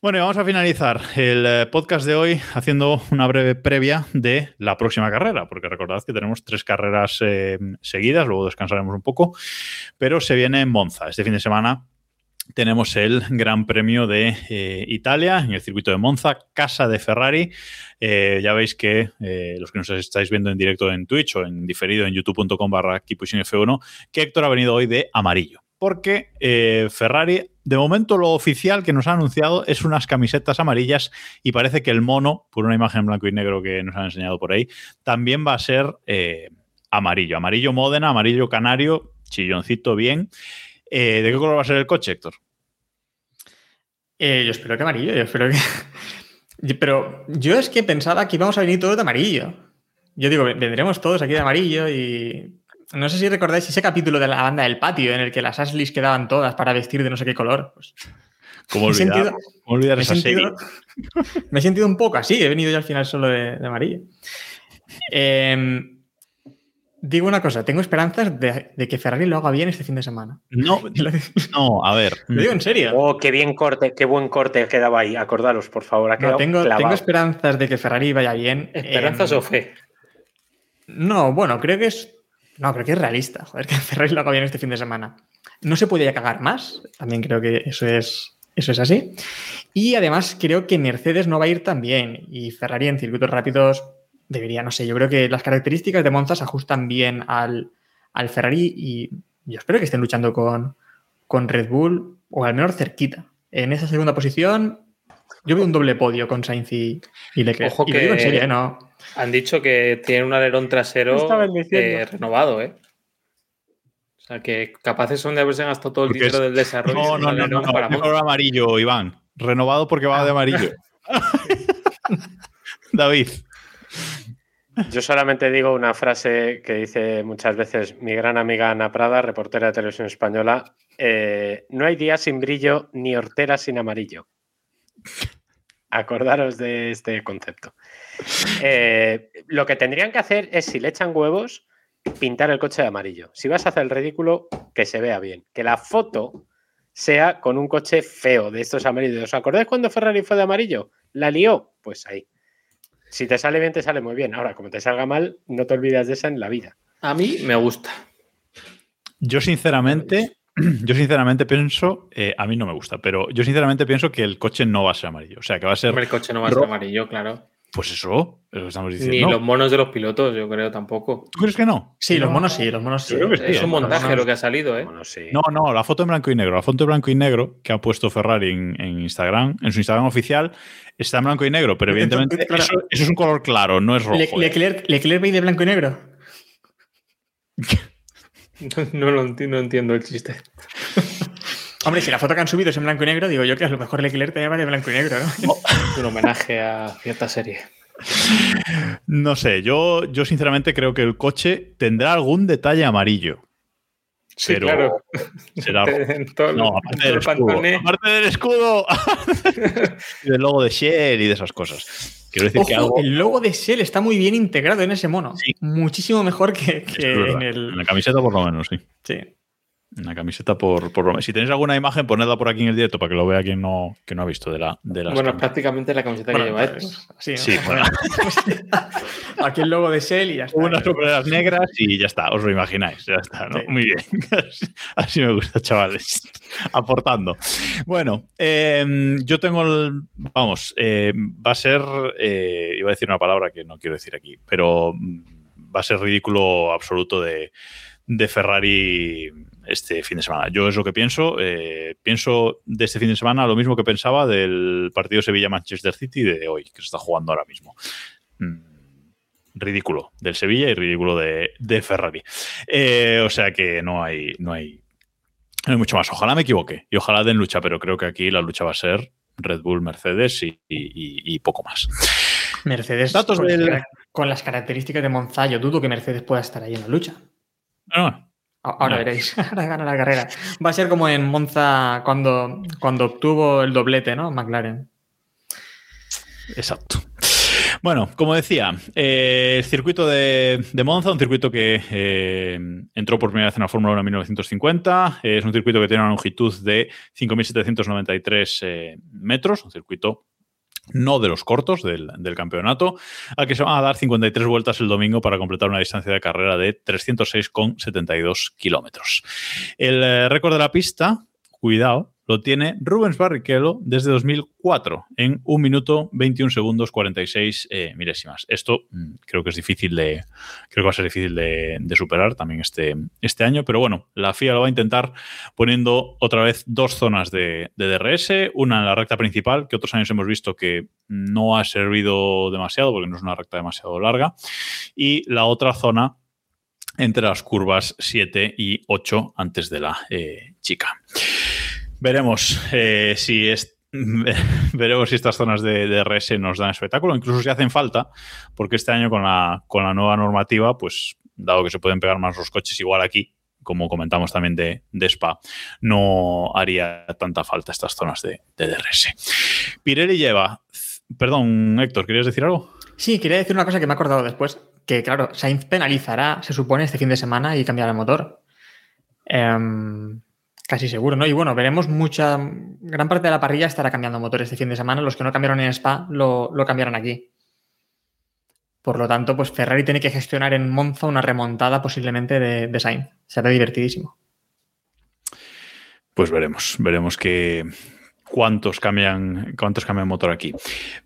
Bueno, y vamos a finalizar el eh, podcast de hoy haciendo una breve previa de la próxima carrera, porque recordad que tenemos tres carreras eh, seguidas, luego descansaremos un poco, pero se viene en Monza. Este fin de semana tenemos el Gran Premio de eh, Italia en el circuito de Monza, casa de Ferrari. Eh, ya veis que eh, los que nos estáis viendo en directo en Twitch o en diferido en youtube.com barra F1, que Héctor ha venido hoy de amarillo. Porque Ferrari, de momento lo oficial que nos ha anunciado es unas camisetas amarillas y parece que el mono, por una imagen en blanco y negro que nos han enseñado por ahí, también va a ser amarillo. Amarillo Módena, amarillo Canario, chilloncito bien. Eh, ¿De qué color va a ser el coche, Héctor? Eh, yo espero que amarillo, yo espero que... Pero yo es que pensaba que íbamos a venir todos de amarillo. Yo digo, vendremos todos aquí de amarillo y... No sé si recordáis ese capítulo de la banda del patio en el que las Ashleys quedaban todas para vestir de no sé qué color. Pues, ¿Cómo olvidar, sentido- cómo olvidar me he esa serie? sentido, me he sentido un poco así, he venido yo al final solo de, de amarillo. Eh, digo una cosa, tengo esperanzas de, de que Ferrari lo haga bien este fin de semana. No, Lo no, a ver. digo en serio. Oh, qué bien corte, qué buen corte quedaba ahí. Acordaros, por favor. Ha No, tengo, esperanzas de que Ferrari vaya bien. ¿Esperanzas Eh, o fe? No, bueno, creo que es. No, creo que es realista. Joder, que Ferrari lo haga bien este fin de semana. No se puede ya cagar más. También creo que eso es, eso es así. Y además creo que Mercedes no va a ir tan bien. Y Ferrari en circuitos rápidos debería, no sé, yo creo que las características de Monza se ajustan bien al, al Ferrari y yo espero que estén luchando con, con Red Bull o al menos cerquita. En esa segunda posición, yo veo un doble podio con Sainz y, y Leclerc. Ojo y lo digo en que- serio, ¿eh? no. Han dicho que tiene un alerón ¿Qué trasero eh, renovado, ¿eh? O sea, que capaces son de haberse gastado todo el Porque dinero es- del desarrollo. No, no, no, no, alerón no, para color amarillo, Iván. Renovado porque va de amarillo. David. Yo solamente digo una frase que dice muchas veces mi gran amiga Ana Prada, reportera de televisión española. eh, no hay día sin brillo ni hortera sin amarillo. Acordaros de este concepto. Eh, lo que tendrían que hacer es, si le echan huevos, pintar el coche de amarillo. Si vas a hacer el ridículo, que se vea bien. Que la foto sea con un coche feo de estos amarillos. ¿Os acordáis cuando Ferrari fue de amarillo? ¿La lió? Pues ahí. Si te sale bien, te sale muy bien. Ahora, como te salga mal, no te olvidas de esa en la vida. A mí me gusta. Yo sinceramente, yo sinceramente pienso, eh, a mí no me gusta, pero yo sinceramente pienso que el coche no va a ser amarillo. O sea, que va a ser el coche no va a ser amarillo, claro. Pues eso, eso estamos diciendo. Ni los monos de los pilotos, yo creo tampoco. ¿Tú crees que no? Sí, los monos sí, los monos sí. Yo creo que sí, Es un montaje lo que ha salido, ¿eh? Sí. No, no, la foto en blanco y negro. La foto en blanco y negro que ha puesto Ferrari en, en Instagram, en su Instagram oficial, está en blanco y negro, pero evidentemente Claro. eso, eso es un color claro, no es rojo. Le- ¿eh? Leclerc, Leclerc veis de blanco y negro. No, lo enti- no entiendo el chiste. Hombre, si la foto que han subido es en blanco y negro, digo yo que a lo mejor Leclerc te va de blanco y negro, ¿no? Un homenaje a cierta serie. No sé, yo, yo sinceramente creo que el coche tendrá algún detalle amarillo. Sí, Pero claro. será todo- No, en aparte todo del el escudo. Aparte del escudo. y del logo de Shell y de esas cosas. Quiero decir que algo. el logo de Shell está muy bien integrado en ese mono. Sí. Muchísimo mejor que, que en En la el. camiseta, por lo menos, sí. Sí. En la camiseta, por, por lo menos. Si tenéis alguna imagen, ponedla por aquí en el directo para que lo vea quien no, que no ha visto de, la, de las. Bueno, camisas. prácticamente la camiseta Bueno, que lleva así, ¿no? Sí, bueno. Aquí el logo de Shell y ya está. unas sombreras negras y ya está, os lo imagináis, ya está, ¿no? Sí. Muy bien. Así me gusta, chavales. Aportando. Bueno, eh, yo tengo el. Vamos, eh, va a ser. eh, iba a decir una palabra que no quiero decir aquí, pero mm, va a ser ridículo absoluto de, de Ferrari este fin de semana. Yo es lo que pienso. eh, pienso de este fin de semana lo mismo que pensaba del partido Sevilla-Manchester City de hoy, que se está jugando ahora mismo. Mm, ridículo del Sevilla y ridículo de, de Ferrari. Eh, o sea que no hay, no hay, no hay mucho más. Ojalá me equivoque y ojalá den lucha, pero creo que aquí la lucha va a ser Red Bull, Mercedes y, y- y- y poco más. Mercedes, Datos con, del- las, cara- con las características de Monza, yo dudo que Mercedes pueda estar ahí en la lucha. Ah, A- Ahora No. veréis, ahora gana la carrera. Va a ser como en Monza cuando, cuando obtuvo el doblete, ¿no? McLaren. Exacto. Bueno, como decía, eh, el circuito de, de Monza, un circuito que eh, entró por primera vez en la Fórmula 1 en 1950, eh, es un circuito que tiene una longitud de 5.793 eh, metros, un circuito no de los cortos del, del campeonato, al que se van a dar 53 vueltas el domingo para completar una distancia de carrera de 306,72 kilómetros. El eh, récord de la pista, cuidado, tiene Rubens Barrichello desde 2004 en 1 minuto 21 segundos 46 eh, milésimas. Esto mm, creo que es difícil de creo que va a ser difícil de, de superar también este, este año, pero bueno, la FIA lo va a intentar poniendo otra vez dos zonas de, de DRS, una en la recta principal, que otros años hemos visto que no ha servido demasiado porque no es una recta demasiado larga, y la otra zona entre las curvas 7 y 8 antes de la eh, chica. Veremos eh, si veremos si estas zonas de, de RS nos dan espectáculo, incluso si hacen falta, porque este año con la, con la nueva normativa, pues dado que se pueden pegar más los coches igual aquí, como comentamos también de, de Spa, no haría tanta falta estas zonas de, de DRS. Pirelli lleva, perdón Héctor, ¿querías decir algo? Sí, quería decir una cosa que me he acordado después, que claro, Sainz penalizará, se supone, este fin de semana y cambiará el motor. Em, casi seguro, ¿no? Y bueno, veremos mucha, gran parte de la parrilla estará cambiando motor este fin de semana. Los que no cambiaron en Spa lo, lo cambiaron aquí. Por lo tanto, pues Ferrari tiene que gestionar en Monza una remontada posiblemente de, de Sainz. Será divertidísimo. Pues veremos, veremos que cuántos cambian, cuántos cambian motor aquí.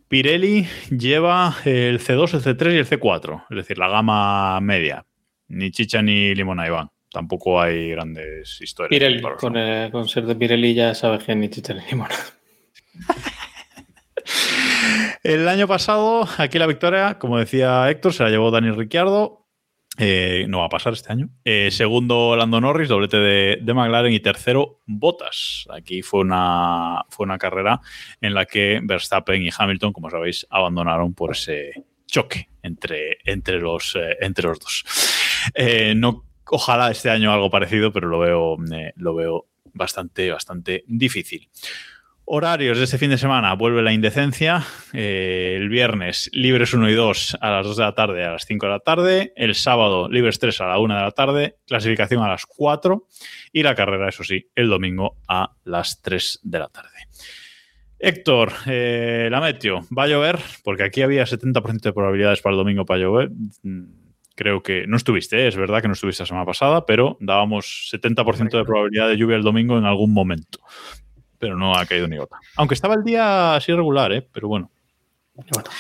Pirelli lleva el C2, el C3 y el C4, es decir, la gama media. Ni chicha ni limona, Iván. Tampoco hay grandes historias. Pirelli, con, eh, con ser de Pirelli ya sabes que ni chicha ni limona. El año pasado, aquí la victoria, como decía Héctor, se la llevó Dani Ricciardo. Eh, no va a pasar este año. Eh, segundo, Lando Norris, doblete de, de McLaren. Y tercero, Bottas. Aquí fue una, fue una carrera en la que Verstappen y Hamilton, como sabéis, abandonaron por ese choque entre, entre, los, eh, entre los dos. Eh, no, ojalá este año algo parecido, pero lo veo, eh, lo veo bastante, bastante difícil. Horarios de este fin de semana, vuelve la indecencia. Eh, el viernes, libres 1 y 2 a las 2 de la tarde a las 5 de la tarde. El sábado, libres 3 a la 1 de la tarde. Clasificación a las 4. Y la carrera, eso sí, el domingo a las 3 de la tarde. Héctor, eh, la meteo, ¿va a llover? Porque aquí había 70% de probabilidades para el domingo para llover. Creo que no estuviste, ¿eh? es verdad que no estuviste la semana pasada, pero dábamos 70% de probabilidad de lluvia el domingo en algún momento pero no ha caído ni gota. Aunque estaba el día así regular, ¿eh? pero bueno. Bueno.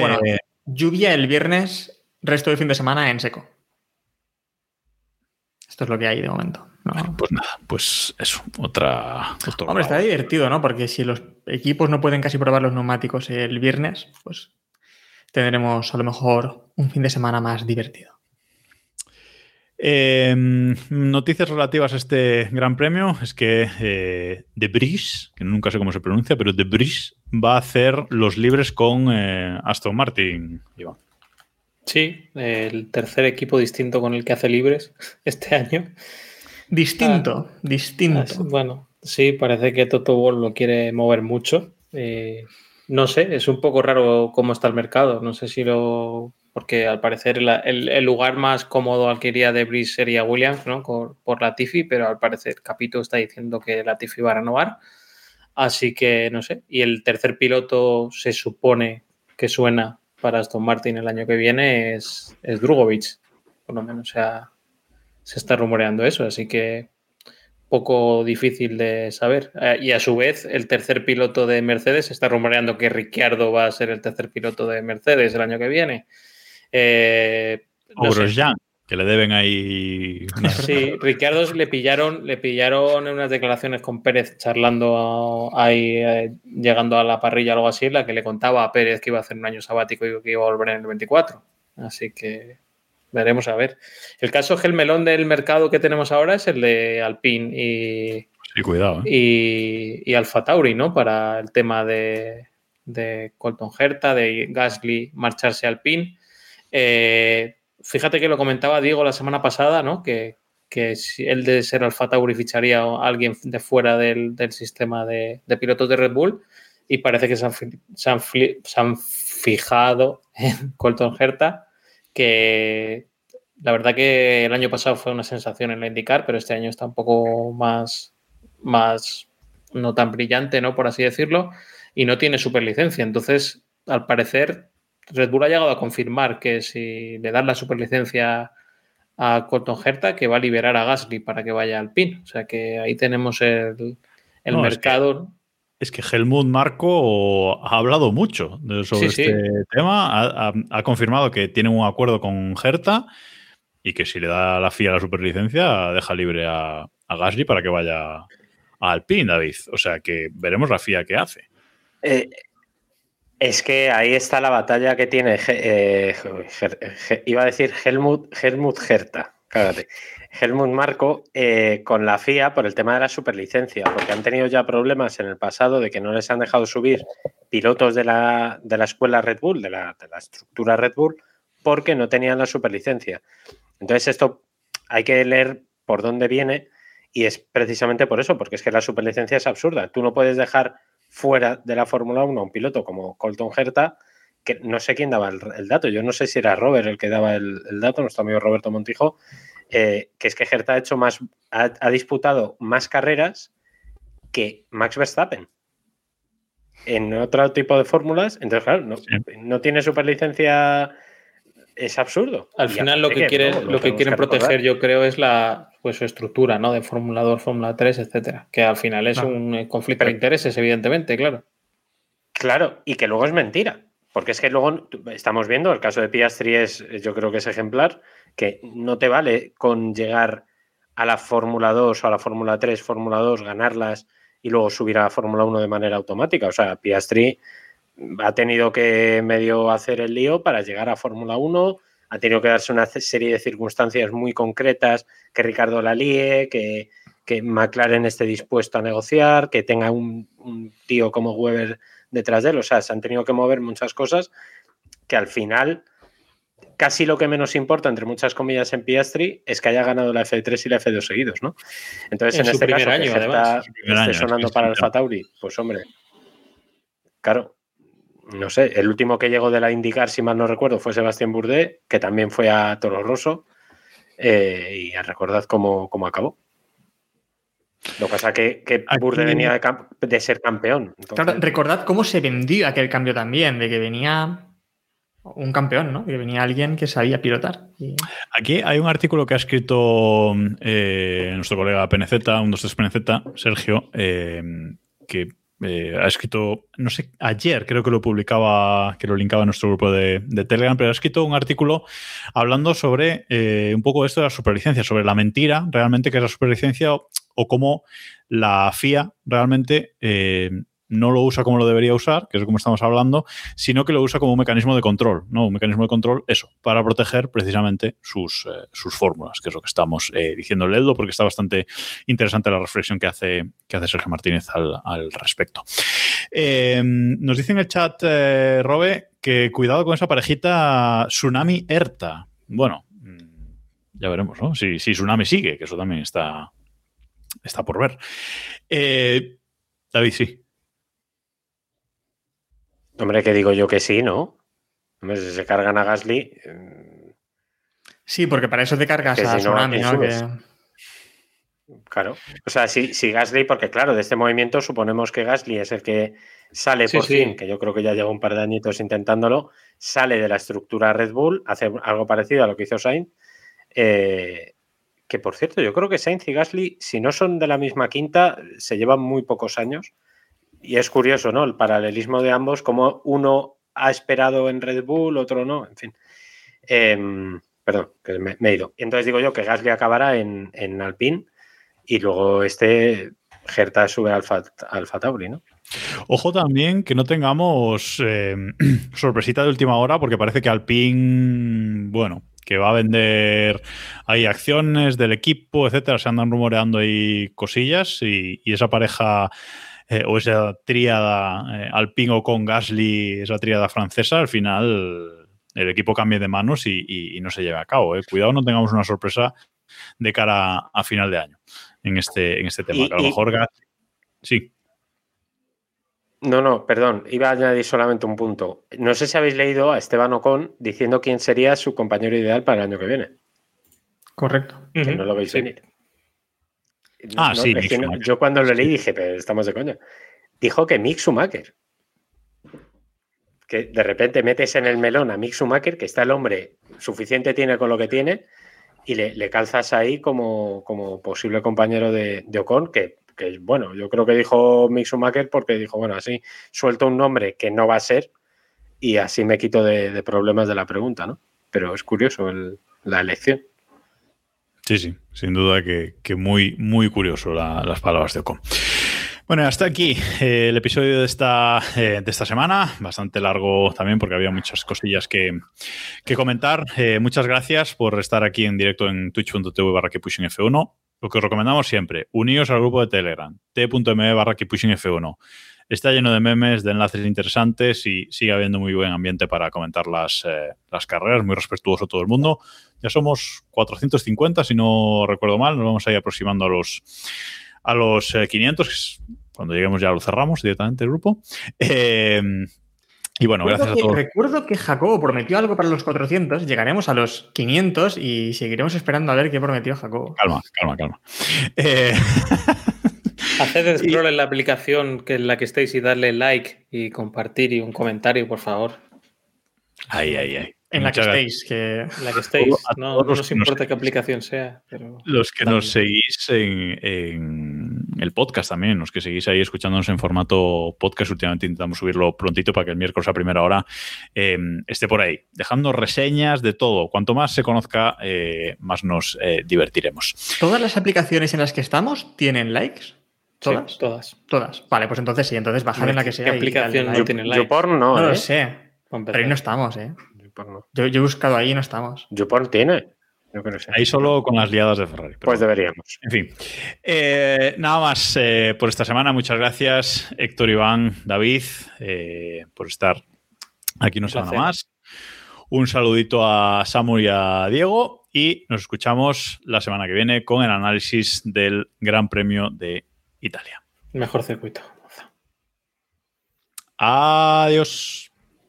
bueno, lluvia el viernes, resto del fin de semana en seco. Esto es lo que hay de momento. ¿no? Pues nada, pues eso, otra. Hombre, está divertido, ¿no? Porque si los equipos no pueden casi probar los neumáticos el viernes, pues tendremos a lo mejor un fin de semana más divertido. Eh, noticias relativas a este gran premio es que eh, De Vries, que nunca sé cómo se pronuncia, pero De Vries va a hacer los libres con eh, Aston Martin. Iván. Sí, el tercer equipo distinto con el que hace libres este año. Distinto, distinto. Ah, bueno, sí, parece que Toto Wolff lo quiere mover mucho. No sé, es un poco raro cómo está el mercado. No sé si lo. Porque al parecer el, lugar más cómodo al que iría de Brice sería Williams, ¿no? Por, por Latifi, pero al parecer Capito está diciendo que Latifi va a renovar. Así que no sé. Y el tercer piloto se supone que suena para Aston Martin el año que viene es, es Drugovic. Por lo menos, o sea, se está rumoreando eso. Así que poco difícil de saber. Eh, y a su vez, el tercer piloto de Mercedes está rumoreando que Ricciardo va a ser el tercer piloto de Mercedes el año que viene. Eh, no. Grosjean, que le deben ahí. Sí, Ricciardo le pillaron, le pillaron en unas declaraciones con Pérez charlando ahí, eh, llegando a la parrilla o algo así, en la que le contaba a Pérez que iba a hacer un año sabático y que iba a volver en el 24. Así que veremos a ver. El caso es que el melón del mercado que tenemos ahora es el de Alpine y, Sí, cuidado. ¿eh? y, y Alfa Tauri, ¿no? Para el tema de, de Colton Herta, de Gasly marcharse al PIN. Eh, fíjate que lo comentaba Diego la semana pasada, ¿no? Que, que si él de ser Alfa Tauri ficharía a alguien de fuera del, del sistema de, de pilotos de Red Bull y parece que se han, se han se han fijado en Colton Herta, que la verdad que el año pasado fue una sensación en la IndyCar, pero este año está un poco más, más no tan brillante, ¿no? Por así decirlo, y no tiene superlicencia. Entonces, al parecer, Red Bull ha llegado a confirmar que si le dan la superlicencia a Colton Herta, que va a liberar a Gasly para que vaya al PIN. O sea que ahí tenemos el, el No, es mercado. Es que Helmut Marco ha hablado mucho de- sobre Sí, sí. este tema. Ha, ha- ha confirmado que tiene un acuerdo con Herta y que si le da la FIA la superlicencia, deja libre a, a Gasly para que vaya a Alpine, David. O sea que veremos la FIA qué hace. Eh, es que ahí está la batalla que tiene, eh, iba a decir Helmut, Helmut Herta, cágate. Helmut Marco eh, con la FIA por el tema de la superlicencia, porque han tenido ya problemas en el pasado de que no les han dejado subir pilotos de la, de la escuela Red Bull, de la, de la estructura Red Bull, porque no tenían la superlicencia. Entonces esto hay que leer por dónde viene y es precisamente por eso, porque es que la superlicencia es absurda. Tú no puedes dejar fuera de la Fórmula 1 a un piloto como Colton Herta, que no sé quién daba el, dato, yo no sé si era Robert el que daba el, el dato, nuestro amigo Roberto Montijo, eh, que es que Herta ha hecho más, ha, ha disputado más carreras que Max Verstappen en otro tipo de fórmulas, entonces claro, no, no tiene superlicencia, es absurdo. Al Y final lo que, no, lo que quieren recordar. proteger, yo creo, es la pues, su estructura, ¿no? De Fórmula 2, Fórmula 3, etcétera. Que al final es un eh, conflicto de intereses, evidentemente, claro. Claro, y que luego es mentira. Porque es que luego estamos viendo, el caso de Piastri es, yo creo que es ejemplar, que no te vale con llegar a la Fórmula 2 o a la Fórmula 3, Fórmula 2, ganarlas y luego subir a la Fórmula 1 de manera automática. O sea, Piastri ha tenido que medio hacer el lío para llegar a Fórmula 1, ha tenido que darse una serie de circunstancias muy concretas, que Ricardo la líe, que, que McLaren esté dispuesto a negociar, que tenga un, un tío como Weber detrás de él. O sea, se han tenido que mover muchas cosas que al final casi lo que menos importa, entre muchas comillas, en Piastri es que haya ganado la F3 y la F2 seguidos, ¿no? Entonces, En este caso, año, que además. Esté año, sonando para. Alfa Tauri, pues hombre, claro, no sé, el último que llegó de la IndyCar, si mal no recuerdo, fue Sebastián Bourdais, que también fue a Toro Rosso, eh, y recordad cómo, cómo acabó. Lo que pasa que, que Aquí- Bourdais venía de, ser campeón. entonces- Claro, recordad cómo se vendió aquel cambio también, de que venía un campeón, ¿no? Que venía alguien que sabía pilotar. Y- Aquí hay un artículo que ha escrito eh, nuestro colega PNZ, un 23 PNZ, Sergio, eh, que eh, ha escrito, no sé, ayer creo que lo publicaba, que lo linkaba en nuestro grupo de, de Telegram, pero ha escrito un artículo hablando sobre eh, un poco esto de la superlicencia, sobre la mentira realmente que es la superlicencia o, cómo la FIA realmente eh, no lo usa como lo debería usar, que es como estamos hablando, sino que lo usa como un mecanismo de control, ¿no? Un mecanismo de control, eso, para proteger precisamente sus, eh, sus fórmulas, que es lo que estamos eh, diciendo en Eldo, porque está bastante interesante la reflexión que hace, que hace Sergio Martínez al, respecto. Nos dice en el chat, Robe, que cuidado con esa parejita Tsunami Erta. Bueno, mm, ya veremos, ¿no? Si, si Tsunami sigue, que eso también está, está por ver. Eh, David, sí. Hombre, que digo yo que sí, ¿no? Hombre, si se cargan a Gasly, eh, Sí, porque para eso te cargas Que a si claro. O sea, si, si Gasly, porque claro, de este movimiento suponemos que Gasly es el que sale Sí, por sí. fin, que yo creo que ya lleva un par de añitos intentándolo, sale de la estructura Red Bull, hace algo parecido a lo que hizo Sainz. eh, que por cierto, yo creo que Sainz y Gasly, si no son de la misma quinta, se llevan muy pocos años. Y es curioso, ¿no? El paralelismo de ambos, como uno ha esperado en Red Bull, otro no, en fin. Em, perdón, que me, he ido. Entonces digo yo que Gasly acabará en, en Alpine y luego este Gerta sube al Alfa, Tauri, ¿no? Ojo también que no tengamos eh, sorpresita de última hora, porque parece que Alpine, bueno, que va a vender ahí acciones del equipo, etcétera. Se andan rumoreando ahí cosillas y, y esa pareja eh, o esa tríada eh, Alpine o con Gasly, esa tríada francesa, al final el equipo cambie de manos y, y- y no se lleve a cabo. eh. Cuidado, no tengamos una sorpresa de cara a final de año en este, en este tema. Que a lo mejor Gasly. Sí. No, no, perdón, iba a añadir solamente un punto. No sé si habéis leído a Esteban Ocon diciendo quién sería su compañero ideal para el año que viene. Correcto. Que no lo veis Sí. venir. Ah, sí, es Mick que no- Schumacher. yo cuando lo leí dije, pero estamos de coña. Dijo que Mick Schumacher. Que de repente metes en el melón a Mick Schumacher, que está el hombre suficiente tiene con lo que tiene, y le, le calzas ahí como, como posible compañero de, de Ocon, que, que, bueno, yo creo que dijo Mick porque dijo, bueno, así suelto un nombre que no va a ser y así me quito de, problemas de la pregunta, ¿no? Pero es curioso la elección. Sí, sí, sin duda que, que muy, muy curioso la- las palabras de Ocon. Bueno, hasta aquí eh, el episodio de esta, eh, de esta semana, bastante largo también porque había muchas cosillas que, que comentar. Eh, muchas gracias por estar aquí en directo en twitch.tv barra Keeppushing F1. Lo que os recomendamos siempre, uníos al grupo de Telegram, t.me barra Keeppushing F1. Está lleno de memes, de enlaces interesantes y sigue habiendo muy buen ambiente para comentar las, eh, las carreras, muy respetuoso todo el mundo. Ya somos 450, si no recuerdo mal, nos vamos a ir aproximando a los, a los eh, 500, que es- cuando lleguemos ya lo cerramos directamente el grupo. Eh, y bueno, gracias a recuerdo, que, todos. recuerdo que Jacobo prometió algo para los 400, llegaremos a los 500 y seguiremos esperando a ver qué prometió Jacobo. Calma, calma, calma. Eh, Haced scroll en la aplicación que en la que estéis y darle like y compartir y un comentario, por favor. ahí, ahí, ahí. En la que gracias. estéis, que En la que estéis. No, nos que nos importa qué aplicación sea, pero. Los que nos seguís en, en el podcast también, los que seguís ahí escuchándonos en formato podcast, últimamente intentamos subirlo prontito para que el miércoles a primera hora eh, esté por ahí, dejando reseñas de todo. Cuanto más se conozca, eh, más nos eh, divertiremos. ¿todas las aplicaciones en las que estamos tienen likes? ¿Todas? Sí, todas. Todas. Vale, pues entonces sí, entonces bajar en la que ¿Qué sea. y aplicación no tiene like? YouPorn no, No lo ¿eh? sé. Pero ahí no estamos, ¿eh? No. Yo, yo he buscado ahí y no estamos. YouPorn tiene. Yo que no sé. Ahí solo con las liadas de Ferrari. pero Pues deberíamos. En fin, Eh, nada más eh, por esta semana. Muchas gracias, Héctor, Iván, David, eh, por estar aquí una Un semana más. Un saludito a Samu y a Diego y nos escuchamos la semana que viene con el análisis del Gran Premio de Italia. Mejor circuito. Adiós.